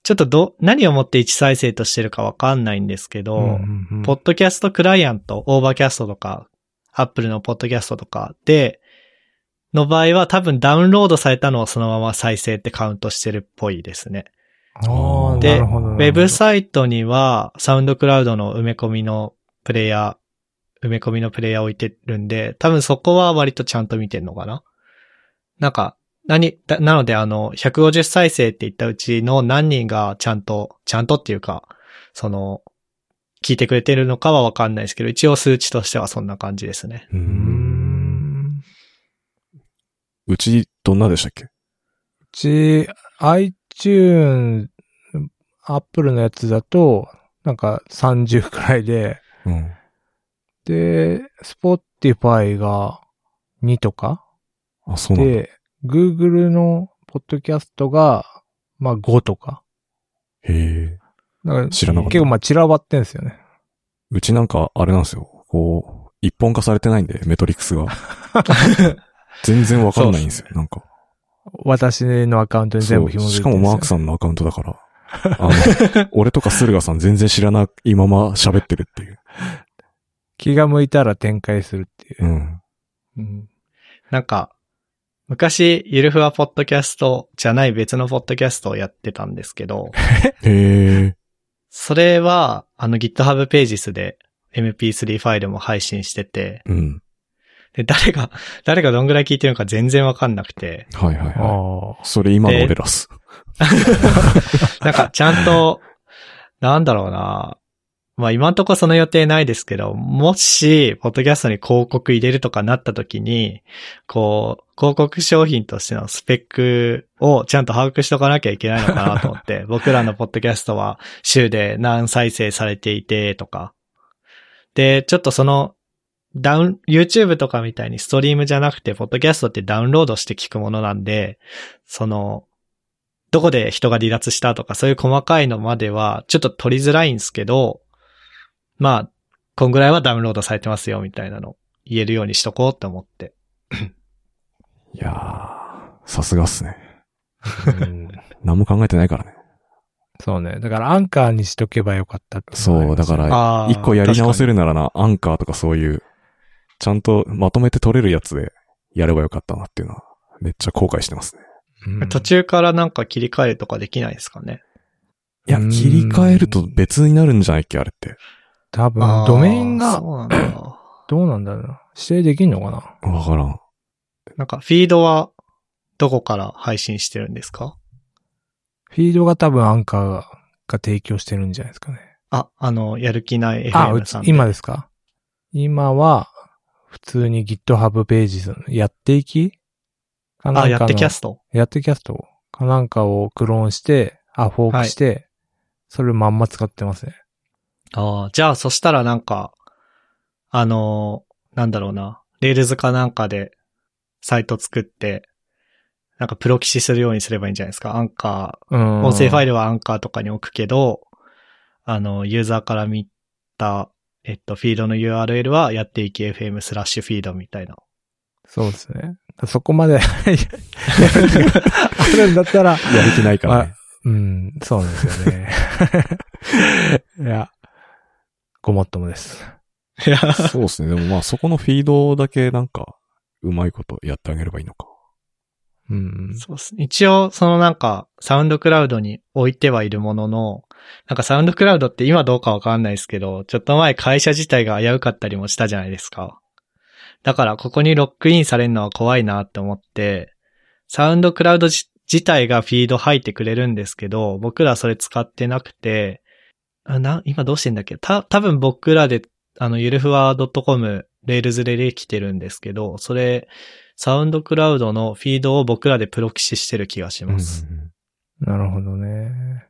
ちょっとど、何をもって1再生としてるかわかんないんですけど、んうんポッドキャストクライアント、 Overcast とか、 Apple のポッドキャストとかで、の場合は多分ダウンロードされたのをそのまま再生ってカウントしてるっぽいですね。ああ、でなるほど。ウェブサイトにはサウンドクラウドの埋め込みのプレイヤー、埋め込みのプレイヤー置いてるんで、多分そこは割とちゃんと見てんのかななんか、何、だなのであの、150再生って言ったうちの何人がちゃんと、ちゃんとっていうか、その、聞いてくれてるのかはわかんないですけど、一応数値としてはそんな感じですね。う。うんん。うち、どんなでしたっけ？うち、iTunes、Apple のやつだと、なんか30くらいで、うん。で、Spotify が2とかあ、そうな。で、Google のポッドキャストが、まあ5とか。へえ。なんか知らなかった結構まあ散らばってんすよね。うちなんか、あれなんですよ。こう、一本化されてないんで、メトリックスが。全然わかんないんですよ。なんか。私のアカウントに全部。紐づいてしかもマークさんのアカウントだから。あの、俺とか駿河さん全然知らないまま喋ってるっていう。気が向いたら展開するっていうう。ん。うんなんか、昔、ゆるふわポッドキャストじゃない別のポッドキャストをやってたんですけど、へえ。それは、あの GitHub ページスで MP3 ファイルも配信してて、うん。で、誰が、誰がどんぐらい聞いてるのか全然わかんなくて、はいはいはあい。それ今の俺らっす。なんかちゃんと、なんだろうな。まあ今んとこその予定ないですけど、もし、ポッドキャストに広告入れるとかなった時に、こう、広告商品としてのスペックをちゃんと把握しとかなきゃいけないのかなと思って、僕らのポッドキャストは週で何再生されていてとか。で、ちょっとその、ダウン、YouTube とかみたいにストリームじゃなくて、ポッドキャストってダウンロードして聞くものなんで、その、どこで人が離脱したとか、そういう細かいのまでは、ちょっと取りづらいんですけど、まあ、こんぐらいはダウンロードされてますよ、みたいなの言えるようにしとこうって思って。いやー、さすがっすね。何も考えてないからね。そうね。だからアンカーにしとけばよかったそう、だから、一個やり直せるならな、アンカーとかそういう、ちゃんとまとめて取れるやつでやればよかったなっていうのは、めっちゃ後悔してますね。うん途中からなんか切り替えるとかできないですかね。いや、うん切り替えると別になるんじゃないっけ、あれって。多分ドメインがそうなんだ。どうなんだろうな。指定できんのかな？わからん。なんか、フィードは、どこから配信してるんですか？フィードが多分アンカーが提供してるんじゃないですかね。あ、あの、やる気ない FM さん、で。今ですか？今は、普通に GitHub ページやっていき？かなんかあ、のやってキャスト？やってキャストかなんかをクローンして、あ、フォークして、それまんま使ってますね。ああ、じゃあそしたらなんか、あのーなんだろうな、 Rails かなんかでサイト作って、なんかプロキシするようにすればいいんじゃないですか。アンカー、うん。音声ファイルはアンカーとかに置くけど、あの、ユーザーから見た、えっと、フィードの URL はやっていき FM slash feed みたいな。そうですね。そこまで、あるんだったら、やる気ないからね。うん、そうなんですよね。いや、ごもっともです。いや、そうですね。でもまあそこのフィードだけなんか、うまいことやってあげればいいのか。うん。そうっす。一応、そのなんか、サウンドクラウドに置いてはいるものの、なんかサウンドクラウドって今どうかわかんないですけど、ちょっと前会社自体が危うかったりもしたじゃないですか。だからここにロックインされるのは怖いなって思って、サウンドクラウド自自体がフィード吐いてくれるんですけど、僕らそれ使ってなくて、あな、今どうしてんだっけ？た、多分僕らで、あの、ゆるふわ .com、 Rails でできてるんですけど、それ、 SoundCloud のフィードを僕らでプロキシしてる気がします。うんなるほどね。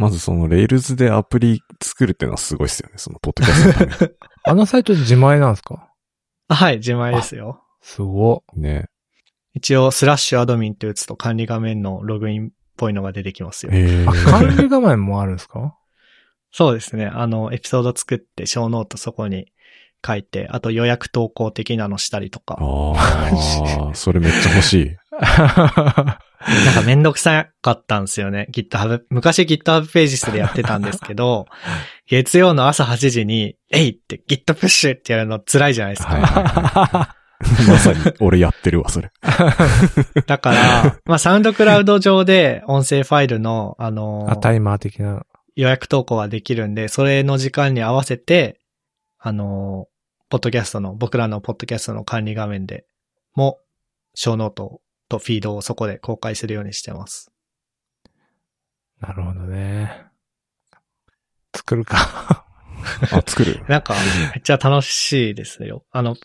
まずその Rails でアプリ作るっていうのはすごいっすよね。そのポッドキャストのために あのサイト自前なんですか？あはい、自前ですよ。すご。ね。一応、 slash admin って打つと管理画面のログインっぽいのが出てきますよ。えあ、管理画面もあるんですか？そうですね。あの、エピソード作って、 show note そこに書いて、あと予約投稿的なのしたりとか。ああ、それめっちゃ欲しい。なんかめんどくさかったんですよね。GitHub、昔 GitHub ページスでやってたんですけど、月曜の朝8時に、えいって Git プッシュってやるの辛いじゃないですか。はいはい。まさに俺やってるわ、それ。だから、まあ SoundCloud 上で音声ファイルの、あのあ、タイマー的な。予約投稿はできるんで、それの時間に合わせて、あの、ポッドキャストの、僕らのポッドキャストの管理画面でも、 show note とフィードをそこで公開するようにしてます。なるほどね。作るか。あ、作る？なんか、めっちゃ楽しいですよ。あの、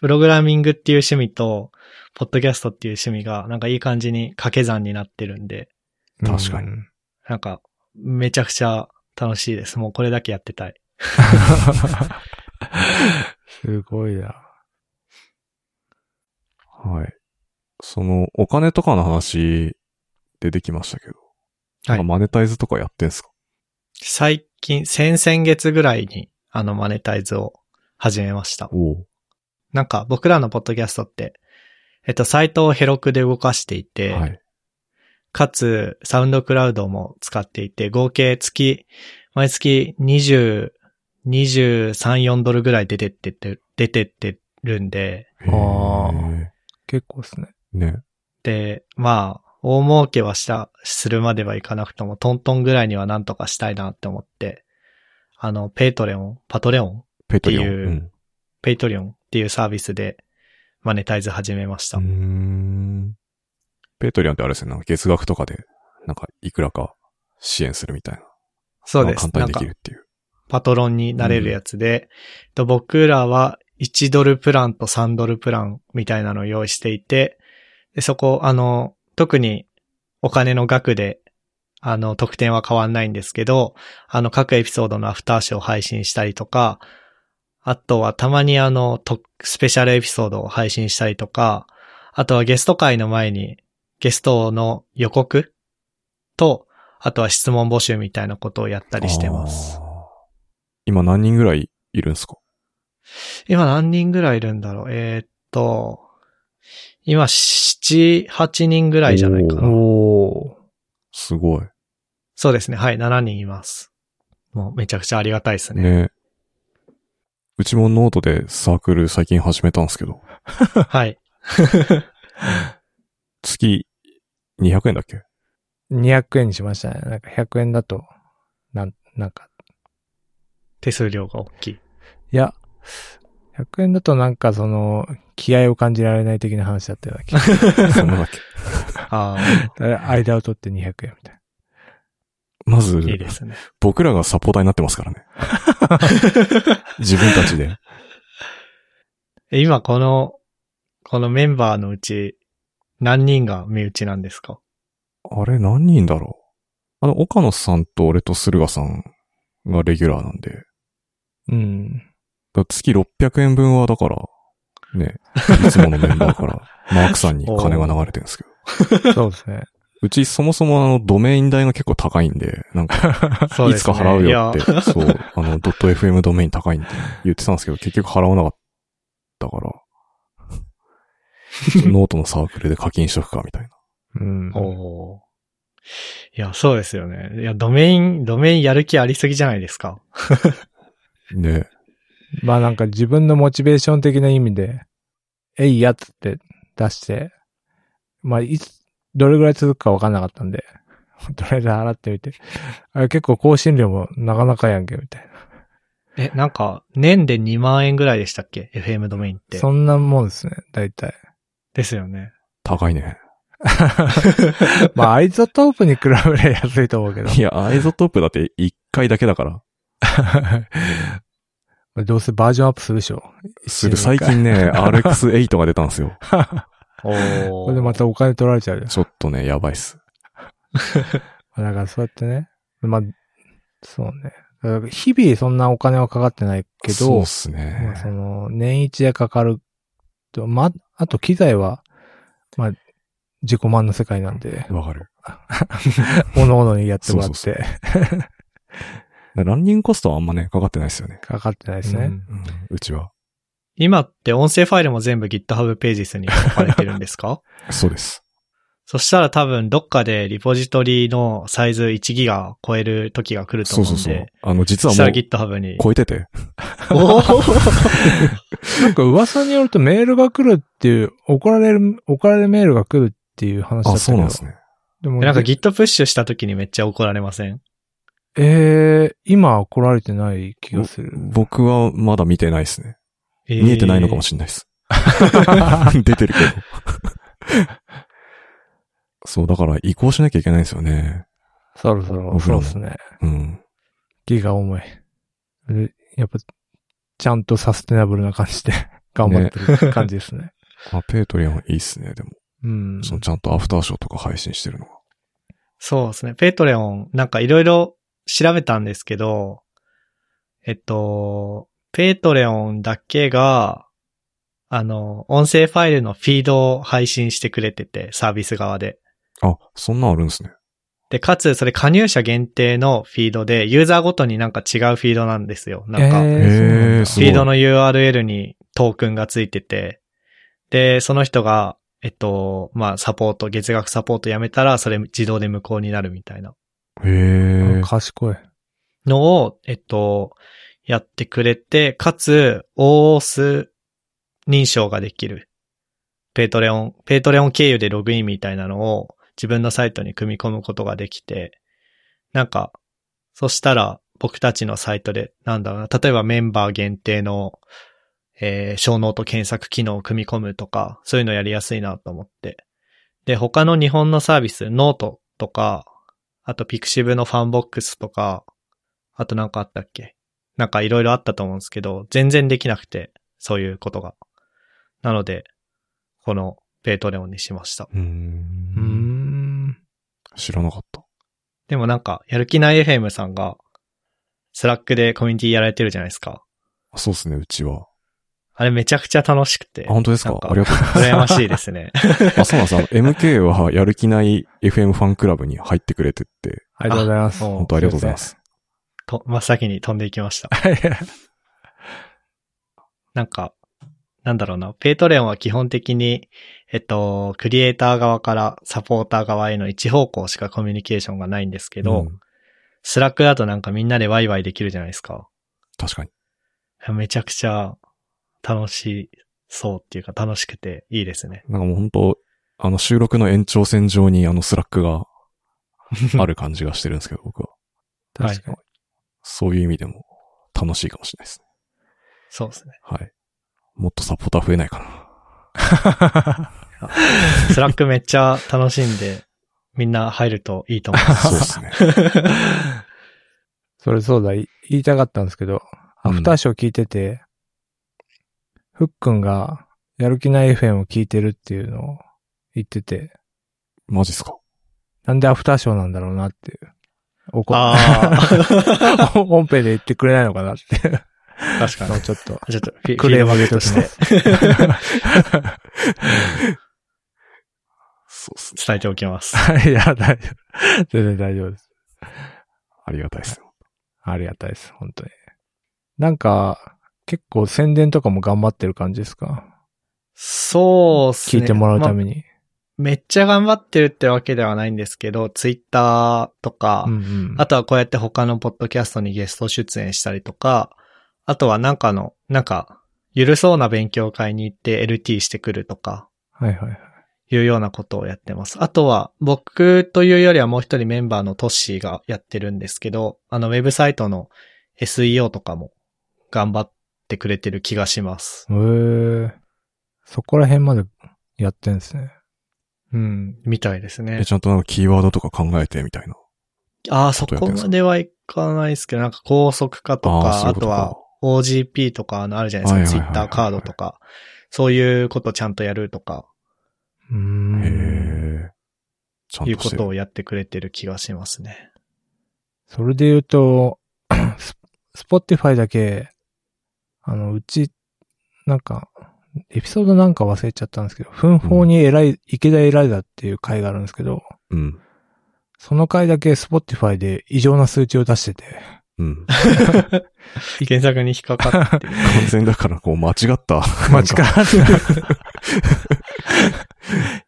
プログラミングっていう趣味と、ポッドキャストっていう趣味が、なんかいい感じに掛け算になってるんで、確かにうん。なんか、めちゃくちゃ楽しいです。もうこれだけやってたい。すごいな。はい。その、お金とかの話、出てきましたけど。はいマネタイズとかやってんすか？最近、先々月ぐらいに、あの、マネタイズを始めました。おうなんか、僕らのポッドキャストって、えっと、サイトをヘロクで動かしていて、はい。かつ、サウンドクラウドも使っていて、合計月、毎月20、23、4ドルぐらい出てってって、出てってるんで、へーあ結構ですね。ね。で、まあ、大儲けはした、するまではいかなくとも、トントンぐらいにはなんとかしたいなって思って、あの、 Patreon、Patreon Patreon。っていう Patreon っていうサービスでマネタイズ始めました。うん。 Patreon ってあれですね、なんか月額とかで、なんかいくらか支援するみたいな。そうです。簡単にできるっていう。パトロンになれるやつで、えっと僕らは1ドルプランと3ドルプランみたいなのを用意していて、でそこ、あの、特にお金の額で、あの、得点は変わんないんですけど、あの、各エピソードのアフターショーを配信したりとか、あとはたまにあの、とスペシャルエピソードを配信したりとか、あとはゲスト会の前にゲストの予告と、あとは質問募集みたいなことをやったりしてます。今何人ぐらいいるんですか？今何人ぐらいいるんだろう？えーっと、今7、8人ぐらいじゃないかな。おー。すごい。そうですね。はい、7人います。もうめちゃくちゃありがたいですね。ね。うちもノートでサークル最近始めたんですけど、はい。月200円だっけ？200円にしましたね。なんか100円だと、なん、なんか、手数料が大きい。いや、100円だとなんかその、気合を感じられない的な話だったような気が そんなだっけあ間を取って200円みたいまずあ、、いいですね。僕らがサポーターになってますからね。自分たちで。え今この、このメンバーのうち、何人が身内なんですか？あれ何人だろうあの、岡野さんと俺と駿河さんがレギュラーなんで、うん。だ月600円分はだから、ね、いつものメンバーから、マークさんに金が流れてるんですけど。そうですね。うちそもそもあの、ドメイン代が結構高いんで、なんか、いつか払うよって、いやそう、あの、ドット .fm ドメイン高いんで言ってたんですけど、結局払わなかったから、ノートのサークルで課金しとくか、みたいな。うん。おーいや、そうですよね。いや、ドメイン、ドメインやる気ありすぎじゃないですか。ねまあなんか自分のモチベーション的な意味で、えいやっつって出して、まあいつ、どれぐらい続くかわかんなかったんで、とりあえず払ってみて。あれ結構更新料もなかなかやんけ、みたいえ、なんか、年で2万円ぐらいでしたっけ ?FM ドメインっな。て。そんなもんですね、大体。ですよね。高いね。まあ iZotope に比べれば安いと思うけど。いや、 iZotope だって1回だけだから。どうせバージョンアップするでしょ。する、最近ね、RX8 が出たんですよ。おこれでまたお金取られちゃうよ。ちょっとね、やばいっす。だからそうやってね。まあ、そうね。だから日々そんなお金はかかってないけどそうっ、すまねあ、。その、年一でかかると、ま、あと機材は、まあ、自己満の世界なんで、わかる。おのおのにやってもらって、そうランニングコストはあんまね、かかってないですよね。かかってないですね。うんうちは。今って音声ファイルも全部 GitHub ページスに書かれてるんですか？そうです。そしたら多分どっかでリポジトリのサイズ1ギガ超える時が来るとそう思うんで。そうそう。あの、実はもら GitHub に。う超えてて。おーなんか噂によるとメールが来るっていう、怒られる、怒られるメールが来るっていう話だったあ、けど。そうなんですね。でも、なんか Git プッシュした時にめっちゃ怒られません？えー、今は来られてない気がする。僕はまだ見てないですね。見えてないのかもしれないです。出てるけど。そう、だから移行しなきゃいけないんですよね。そろそろ、そうですね。うん。気が重い。でやっぱ、ちゃんとサステナブルな感じで 頑張ってる感じですね。あ、 Patreon いいっすね、でも。うん。そのちゃんとアフターショーとか配信してるのが。そうですね。 Patreon、なんかいろいろ調べたんですけど、えっと、 Patreon だけが、あの、音声ファイルのフィードを配信してくれてて、サービス側で。あ、そんなんあるんですね。で、かつ、それ加入者限定のフィードで、ユーザーごとになんか違うフィードなんですよ。なんか、えフィードの URL にトークンがついてて、で、その人が、えっと、まあ、サポート、月額サポートやめたら、それ自動で無効になるみたいなへえ。賢い。のを、えっと、やってくれて、かつ、OOS 認証ができる。 Patreon、Patreon 経由でログインみたいなのを自分のサイトに組み込むことができて、なんか、そしたら僕たちのサイトで、なんだろうな、例えばメンバー限定の、えー、小ノート検索機能を組み込むとか、そういうのやりやすいなと思って。で、他の日本のサービス、ノートとか、あと pixiv の FANBOX とか、あとなんかあったっけ？なんかいろいろあったと思うんですけど、全然できなくて、そういうことが。なので、この Patreon にしました。うんん。知らなかった。でもなんか、やる気ない FM さんが、 Slack でコミュニティやられてるじゃないですか。あそうですね、うちは。あれめちゃくちゃ楽しくて。あ、本当ですか？ありがとうございます。羨ましいですね。あ、そうなんです。あの MK はやる気ない FM ファンクラブに入ってくれてって、ありがとうございます。あ本当ありがとうございます。と、真っ先に飛んでいきました。なんか、なんだろうな、 Patreon は基本的に、えっと、クリエイター側からサポーター側への一方向しかコミュニケーションがないんですけど、うん Slack だとなんかみんなでワイワイできるじゃないですか。確かに。めちゃくちゃ楽しそうっていうか楽しくていいですね。なんかもう本当あの収録の延長線上にあの Slack が ある感じがしてるんですけど、僕は。確かに。そういう意味でも楽しいかもしれないですね。そうですね。はい。もっとサポーター増えないかな。Slack めっちゃ楽しんで、みんな入るといいと思いまそうす。ですね。それそうだ、い言いたかったんですけど、アフターショー聞いてて、ふっくんが、やる気ない FM を聞いてるっていうのを言ってて、マジっすか？なんでアフターショーなんだろうなっていう。怒あ 本編で言ってくれないのかなって確かに。ちょっと。ちょっとクレームフィードバックとしてそうっすね。伝えておきます。いや、大丈夫。全然大丈夫です。ありがたいですよ。ありがたいです、本当に。なんか、結構宣伝とかも頑張ってる感じですか？そうっすね。聞いてもらうたまあめに。めっちゃ頑張ってるってわけではないんですけど、ツイッターとか、うんうん。あとはこうやって他のポッドキャストにゲスト出演したりとか、あとはなんかの、なんか、ゆるそうな勉強会に行って LT してくるとか、はいはいはい。いうようなことをやってます。あとは、僕というよりはもう一人メンバーのトッシーがやってるんですけど、あの、ウェブサイトの SEO とかも頑張ってくれてる気がします。へー。そこら辺までやってんですね。うん、みたいですねえ、。ちゃんとなんかキーワードとか考えてみたいな。ああ、そこまではいかないですけど、なんか高速化とか、そういうことかあとは OGP とかあのあるじゃないですか、ツイはいはいはいはいッターカードとか、そういうことちゃんとやるとか、うーん。へえ。ちゃんいうことをやってくれてる気がしますね。それで言うと、ススポティファイだけ、あの、うち、なんか、エピソードなんか忘れちゃったんですけど、奮法に偉い、池田偉いだっていう回があるんですけど、うん。その回だけスポティファイで異常な数値を出してて、うん。検索に引っかかってる。完全だからこう間違った。間違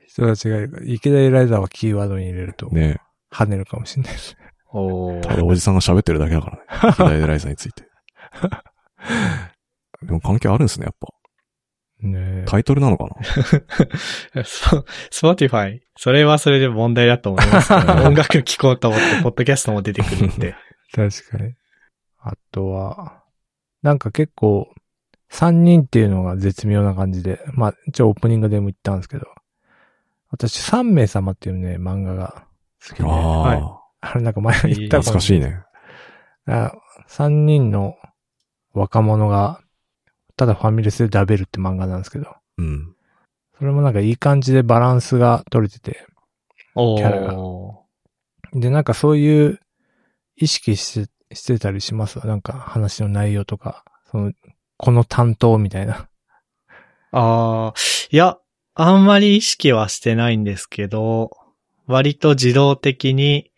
人たちが、池田エライザはキーワードに入れると、ね跳ねるかもしれないです。おただおじさんが喋ってるだけだからね。ヒダイデライザーについて。でも関係あるんですね、やっぱ。ねえ。タイトルなのかな？ス Spotify、それはそれで問題だと思いますけど、音楽聴こうと思って、ポッドキャストも出てくるんで。確かに。あとは、なんか結構、三人っていうのが絶妙な感じで、まあ、一応オープニングでも言ったんですけど、私、三名様っていうね、漫画が好きで、あはい。あ、あれなんか前言っ懐たかしいね。あ三人の若者が、ただファミレスで食べるって漫画なんですけど、うん。それもなんかいい感じでバランスが取れてて、おキャラが。で、なんかそういう意識して、してたりしますなんか話の内容とか、その、この担当みたいな。ああ、いや、あんまり意識はしてないんですけど、割と自動的に、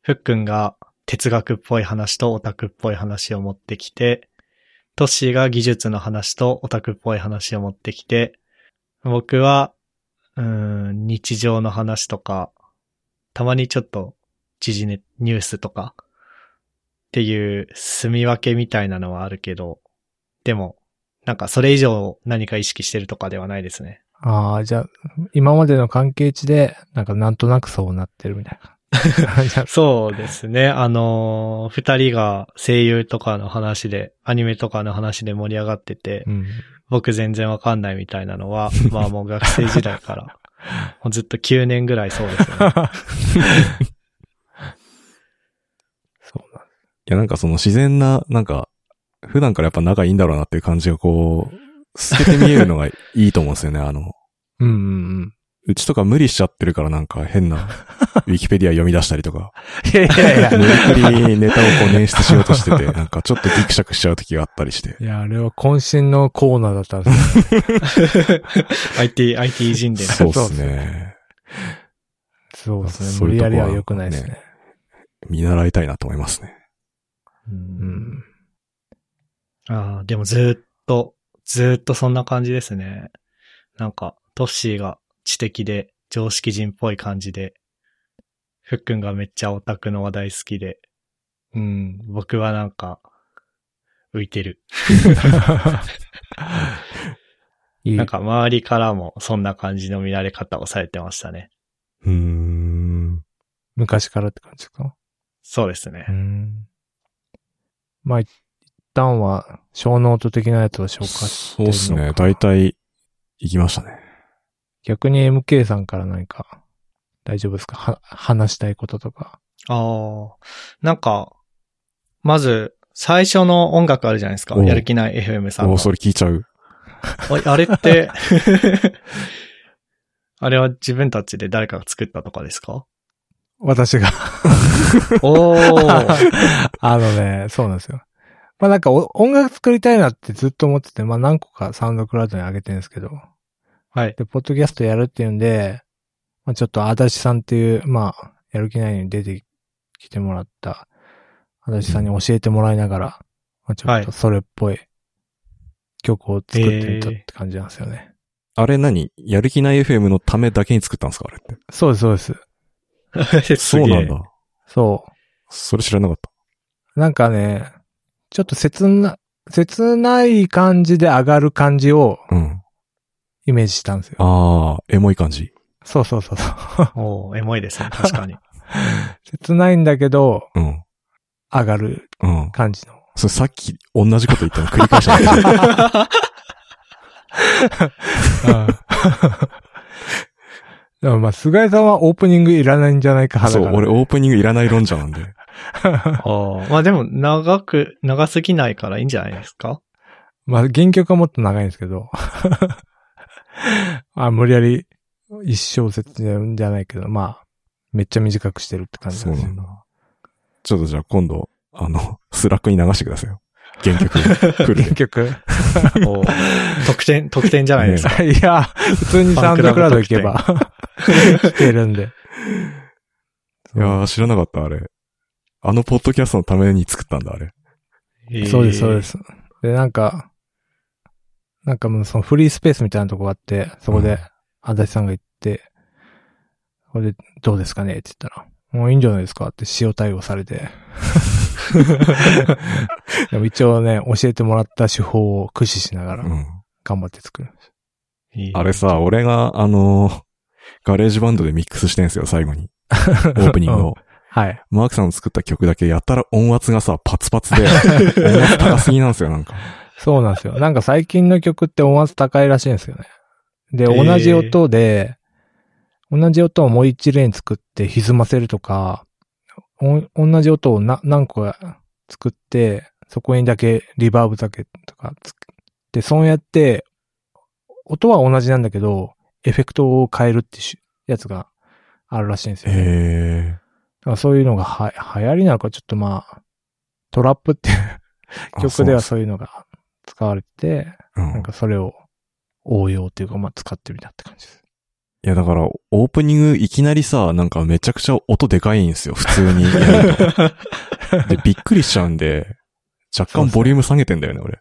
ふっくんが哲学っぽい話とオタクっぽい話を持ってきて、トッシーが技術の話とオタクっぽい話を持ってきて、僕は、うん、日常の話とか、たまにちょっと、時事ネニュースとか、っていう住み分けみたいなのはあるけど、でも、なんかそれ以上何か意識してるとかではないですね。ああ、じゃあ、今までの関係値で、なんかなんとなくそうなってるみたいな。そうですね。あのー二人が声優とかの話で、アニメとかの話で盛り上がってて、うん。僕全然わかんないみたいなのは、まあもう学生時代から、もうずっと9年ぐらいそうですね。そうなんいや、なんかその自然な、なんか、普段からやっぱ仲いいんだろうなっていう感じがこう、透けて見えるのがいいと思うんですよね。あの、うんうんうん。うちとか無理しちゃってるからなんか変な、ウィキペディア読み出したりとか、いやいやい無理くりネタをこう捻出しようとしてて、なんかちょっとギクシャクしちゃう時があったりして。や。いや、あれは渾身のコーナーだったんですよ IT、IT 人伝。そうですね。そうですね。そういうとこは無理やりは良くないですね。見習いたいなと思いますね。ううんん。ああ、でもずーっと、ずーっとそんな感じですね。なんか、トッシーが知的で常識人っぽい感じで、ふっくんがめっちゃオタクの話題好きで、うん、僕はなんか、浮いてる。なんか周りからもそんな感じの見られ方をされてましたね。うーん。昔からって感じか？そうですねう。ん。まあ、一旦は、小ノート的なやつを紹介してそうですね。か大体、行きましたね。逆に MK さんから何か、大丈夫ですか？は、話したいこととか。ああ、なんか、まず、最初の音楽あるじゃないですか。やる気ない FM さんの。おーそれ聞いちゃう。あれって、あれは自分たちで誰かが作ったとかですか？私が。おー。あのね、そうなんですよ。まあなんかお音楽作りたいなってずっと思ってて、まあ何個かサウンドクラウドに上げてるんですけど。はい。で、ポッドキャストやるっていうんで、まあちょっと足立さんっていう、まあ、やる気ないのに出てきてもらった、足立さんに教えてもらいながら、まあちょっとそれっぽい曲を作ってみたって感じなんですよね。あれ何？やる気ない FM のためだけに作ったんですか？あれって。そうです、そうです。そうなんだ。そそれ知らなかった。う。なんかね、ちょっと切な、切ない感じで上がる感じをうん。イメージしたんですよ。ああ、エモい感じ。そうそうそうそう。おー、エモいですね。確かに。切ないんだけど、うん。上がるうん。感じの。それさっき同じこと言ったの繰り返した でもまあ、菅井さんはオープニングいらないんじゃないか派そう、だから。俺オープニングいらない論者なんで。おーまあでも、長く、長すぎないからいいんじゃないですか？まあ、原曲はもっと長いんですけど。あ無理やり一小節じゃないけど、まあ、めっちゃ短くしてるって感じですよそうなんだ。ちょっとじゃあ今度、あの、Slack に流してくださいよ。原曲、原。曲？おー特典、特典じゃないですか。いや、普通に SoundCloud 行けば、聞けるんで。いやー、知らなかった、あれ。あのポッドキャストのために作ったんだ、あれ。そうです、そうです。す。で、なんか、なんかもうそのフリースペースみたいなとこがあって、そこでうん、足立さんが言って、これで、どうですかねって言ったら、もういいんじゃないですかって塩対応されて。でも一応ね、教えてもらった手法を駆使しながらうん。頑張って作る。いいあれさ、俺が、あのー GarageBand でミックスしてんすよ、最後に。オープニングを。はい。マークさんの作った曲だけやったら音圧がさ、パツパツで、音圧高すぎなんですよ、なんか。そうなんですよ。なんか最近の曲って音圧高いらしいんですよね。で、同じ音で、同じ音をもう一レーン作って歪ませるとか、お同じ音をな何個か作って、そこにだけリバーブだけとかつで、そうやって、音は同じなんだけど、エフェクトを変えるってしやつがあるらしいんですよ、ね。へだからそういうのがは流行りなのかちょっとまあ、トラップっていうー。曲ではうそういうのが使われてて、うん。なんかそれを応用っていうか、まあ使ってみたって感じです。いや、だから、オープニングいきなりさ、なんかめちゃくちゃ音でかいんですよ、普通に。で、びっくりしちゃうんで、若干ボリューム下げてんだよね、俺。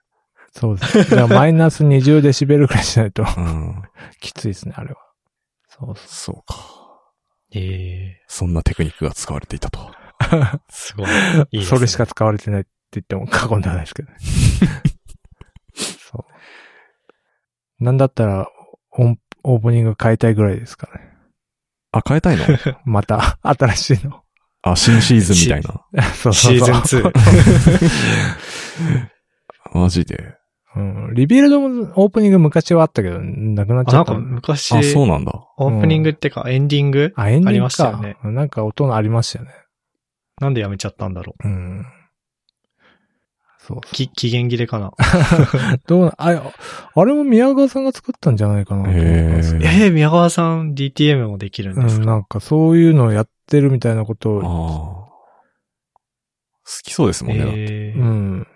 そうです。だからマイナス20デシベルくらいしないとうん。きついですね、あれは。そうそそうか。ええそんなテクニックが使われていたと。すごい。う。いいねそれしか使われてないって言っても過言ではないですけどね。なんだったら、オンオープニング変えたいぐらいですかね。あ、変えたいの？また、新しいの。あ、新シーズンみたいな。そうそうそう。シーズン2。マジで？うん。リビルドもオープニング昔はあったけど、なくなっちあ、なんかゃった。昔、あ、そうなんだ。オープニングってか、エンディング？あ、エンディングか。ありましたよねなんか音ありましたよね。なんでやめちゃったんだろう。うん。そうき、期限切れかな。どうな、あ、あれも宮川さんが作ったんじゃないかなと思ったんですけどへええ宮川さん DTM もできるんですうん、か、なんかそういうのをやってるみたいなこと。を、好きそうですもんね。だってええうん。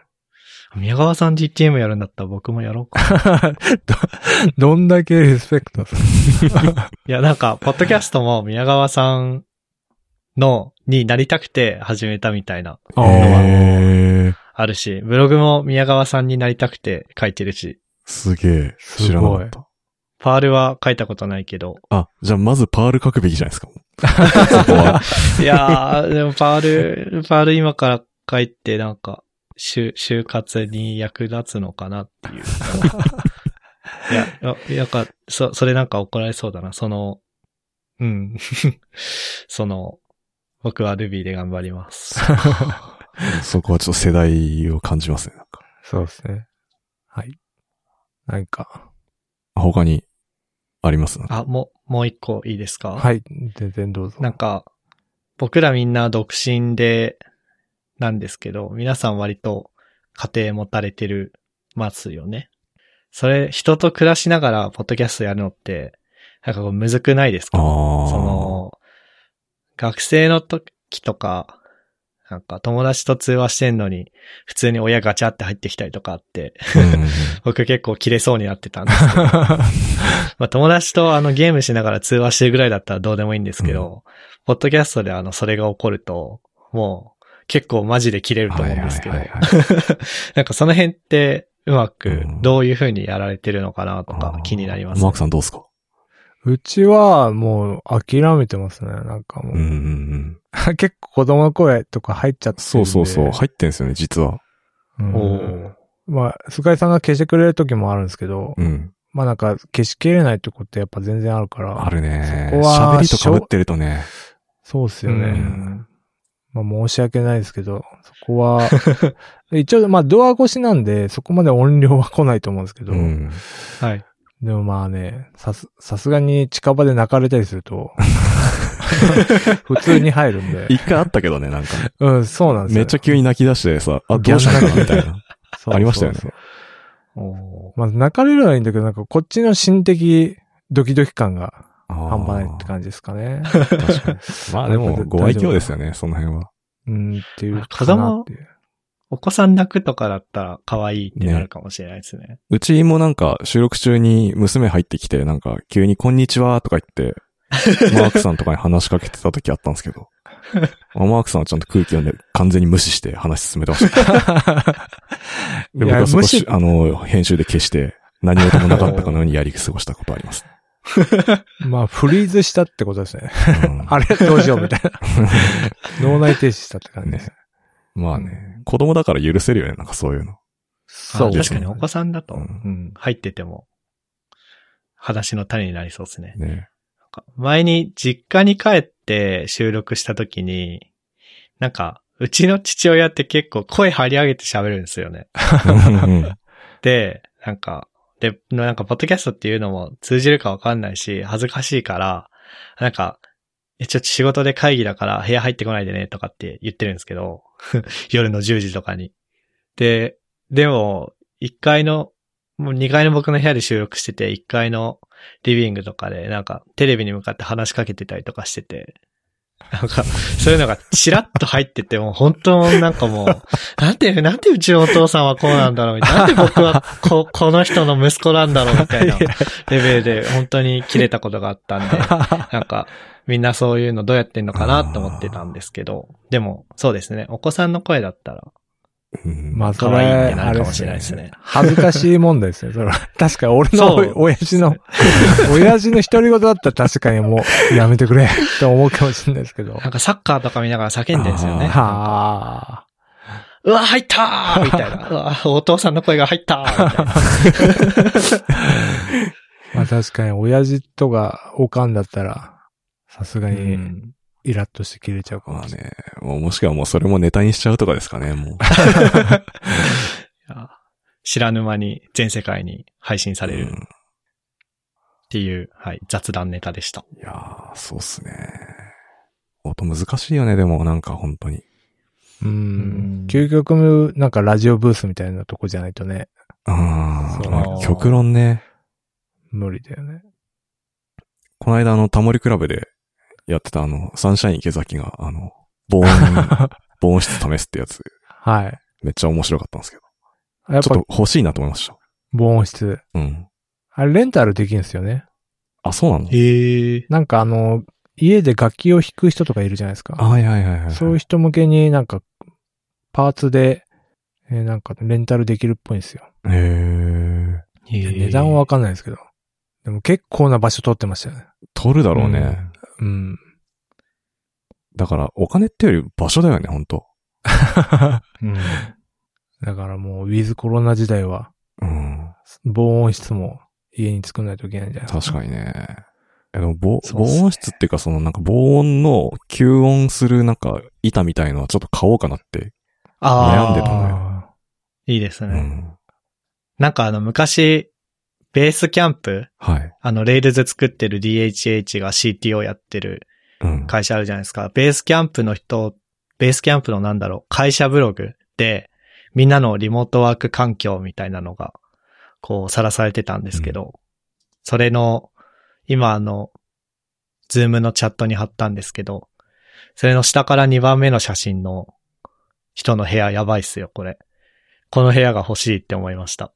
宮川さん DTM やるんだったら僕もやろうか。ど、どんだけリスペクトする？いや、なんか、ポッドキャストも宮川さんの、になりたくて始めたみたいな、あーへえ。あるし、ブログも宮川さんになりたくて書いてるし、すげえ。知らなかった。パールは書いたことないけど、あ、じゃあまずパール書くべきじゃないですか。いやー、でも Perl、Perl 今から書いてなんか、就、就活に役立つのかなっていう。いや、いや、なんか、そ、それなんか怒られそうだな。その、うん。その、僕は Ruby で頑張ります。そこはちょっと世代を感じますね。なんかそうですね。はい。なんか、他にあります？あ、もう、もう一個いいですか？はい。全然どうぞ。なんか、僕らみんな独身で、なんですけど、皆さん割と家庭持たれてる、ますよね。それ、人と暮らしながら、ポッドキャストやるのって、なんかこう、むずくないですか？その、学生の時とか、なんか友達と通話してんのに、普通に親ガチャって入ってきたりとかあって、うん 僕結構切れそうになってたんですけど、まあ友達とあのゲームしながら通話してるぐらいだったらどうでもいいんですけど、ポッドキャストであのそれが起こると、もう結構マジで切れると思うんですけど なんかその辺ってうまくうん。どういう風にやられてるのかなとか気になります、マークさんどうですか？うちはもう諦めてますね。なんかもう、うんうんうん。結構子供の声とか入っちゃってるんで。そうそうそう。入ってんすよね、実は。うんおーまあ、菅井さんが消してくれる時もあるんですけど、うん。まあなんか消しきれないってことってやっぱ全然あるから。あるね。そこは喋りと被ってるとね。そうっすよね。うんまあ申し訳ないですけど、そこは、一応まあドア越しなんで、そこまで音量は来ないと思うんですけど、うん。はい。でもまあね、さす、さすがに近場で泣かれたりすると、普通に入るんで。一回あったけどね、なんか。うん、そうなんですよ。めっちゃ急に泣き出してさ、あ、どうしたのみたいな。そうありましたよねそうそうおーまあ泣かれるのはいいんだけど、なんかこっちの心的ドキドキ感が半端ないってじ。感じですかね。確かに。まあでも、ご愛嬌ですよね、その辺は。うん、っていう子供かなっていう。お子さん泣くとかだったら可愛いってなるかもしれないですね。うちもなんか収録中に娘入ってきて、なんか急にこんにちはとか言って、マークさんとかに話しかけてた時あったんですけど、あマークさんはちゃんと空気読んで完全に無視して話進めてました。で、僕はし、あの、編集で消して、何事もなかったかのようにやり過ごしたことあります。まあ、フリーズしたってことですね。うんあれどうしようみたいな。脳内停止したって感じです。ねまあね、子供だから許せるよね、なんかそういうの。そうあですね確かにお子さんだと、ううんん、入ってても、話の種になりそうですね。ね。前に実家に帰って収録した時に、なんか、うちの父親って結構声張り上げて喋るんですよね。うん で、なんか、で、なんか、ポッドキャストっていうのも通じるかわかんないし、恥ずかしいから、なんか、えちょっと仕事で会議だから部屋入ってこないでねとかって言ってるんですけど、夜の10時とかに。で、でも、1階の、もう2階の僕の部屋で収録してて、1階のリビングとかで、なんか、テレビに向かって話しかけてたりとかしてて、なんか、そういうのがチラッと入ってて、もう本当なんかもう、なんで、なんでうちのお父さんはこうなんだろうみたいな。なんで僕はこ、この人の息子なんだろうみたいなレベルで本当に切れたことがあったんで、なんか、みんなそういうのどうやってんのかなと思ってたんですけど、でも、そうですね。お子さんの声だったら、うんまあ、そ可愛いっれ、てなるかもしあれですれないですね。恥ずかしい問題ですね、それは。確かに俺の親父の、親父の独り言だったら確かにもう、やめてくれって思うかもしれないですけど。なんかサッカーとか見ながら叫んでるんですよね。はあ。うわ、入ったーみたいな。うわ、お父さんの声が入ったーみたいな。まあ確かに、親父とか、おかんだったら、さすがうに、んイラッとして切れちゃうかまあもしれない。ね、もうもしくはもうそれもネタにしちゃうとかですかね、もう。いや知らぬ間に全世界に配信されるっうんていう、はい、雑談ネタでした。いやー、そうっすね。音難しいよね、でもなんか本当に。ううんん。究極、なんかラジオブースみたいなとこじゃないとね、ああ極論ね。無理だよね。この間あの、タモリクラブでやってたあの、サンシャイン池崎があの、防音、防音室試すってやつ、はい。めっちゃ面白かったんですけど。ちょっ、と欲しいなと思いました。防音室。うん。あれ、レンタルできるんですよね。あ、そうなの？へえ。なんかあの、家で楽器を弾く人とかいるじゃないですか。はいはいはいはい。そういう人向けになんか、パーツで、えーなんかレンタルできるっぽいんですよ。へー。値段はわかんないですけど。でも結構な場所取ってましたよね。取るだろうね。うん。だから、お金ってより場所だよね、本当うん。だからもう、ウィズコロナ時代は、うん。防音室も家に作んないといけないんじゃないですか。確かにね。えでも防、ね防音室っていうか、そのなんか防音の吸音するなんか板みたいのはちょっと買おうかなって。ああ。悩んでたのよあいいですね。うん。なんかあの昔、 Basecamp？はい。あの、 Rails 作ってる DHH が CTO やってるうん。会社あるじゃないですか。 Basecamp の人、 Basecamp のなんだろう、会社ブログで、みんなのリモートワーク環境みたいなのが、こう、さらされてたんですけど、それの、今あの、 Zoom のチャットに貼ったんですけど、それの下から2番目の写真の人の部屋やばいっすよ、これ。この部屋が欲しいって思いました。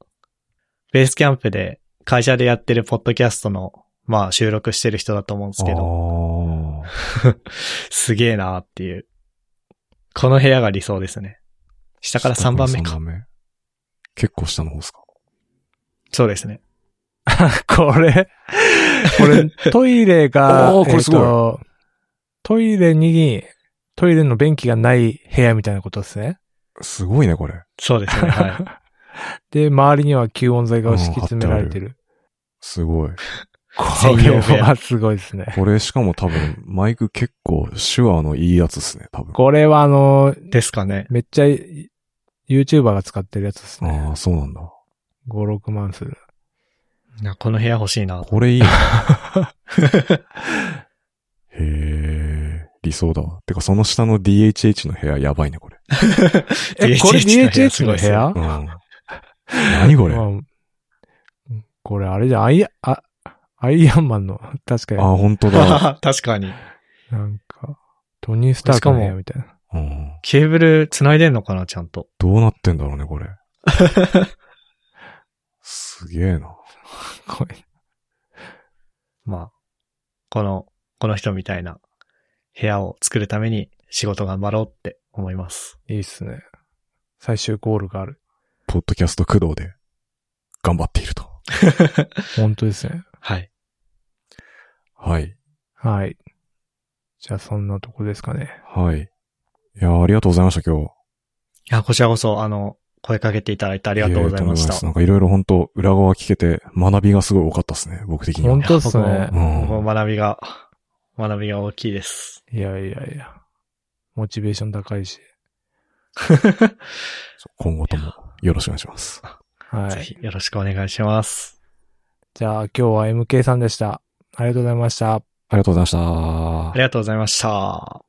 ベースキャンプで会社でやってるポッドキャストの、まあ収録してる人だと思うんですけど、あ すげえなーっていう。この部屋が理想ですね。下ーから3番目か。下ら三目結構下の方ですか？そうですね。これ、これ、トイレが、これすごいえっとトイレに、トイレの便器がない部屋みたいなことですね。すごいね、これ。そうですね。はい。で、周りには吸音材が敷き詰められてる。すごい。これはすごいですね。これしかも多分、マイク結構手話のいいやつですね、多分。これはあの、ですかね。めっちゃ YouTuber が使ってるやつですあね。あ、そうなんだ。5、6万する。いやこの部屋欲しいな。これいいな。へえ、理想だわ。てか、その下の DHH の部屋やばいね、これ。え、これ DHH の部屋？うん。何これ？あまあこれあれじゃん、アイア、あ、アイアンマンの、確かに、本当だ。確かに。なんか、トニー・スタークの部屋みたいな。うん。ケーブル繋いでんのかな、ちゃんと。どうなってんだろうね、これ。すげえな。これまあ、この、この人みたいな部屋を作るために仕事頑張ろうって思います。いいっすね。最終ゴールがある。ポッドキャスト駆動で頑張っていると。本当ですね。はい。はい。はい。じゃあそんなとこですかね。はい。いや、ありがとうございました、今日。いや、こちらこそ、あの、声かけていただいてありがとうございましたなんかいろいろ本当裏側聞けて学びがすごい多かったですね、僕的には本。当っすねうん学びが、学びが大きいです。いやいやいや。モチベーション高いし。今後ともよろしくお願いします。はい。ぜひよろしくお願いします。じゃあ今日は MK さんでした。ありがとうございました。ありがとうございましたあ。りがとうございました。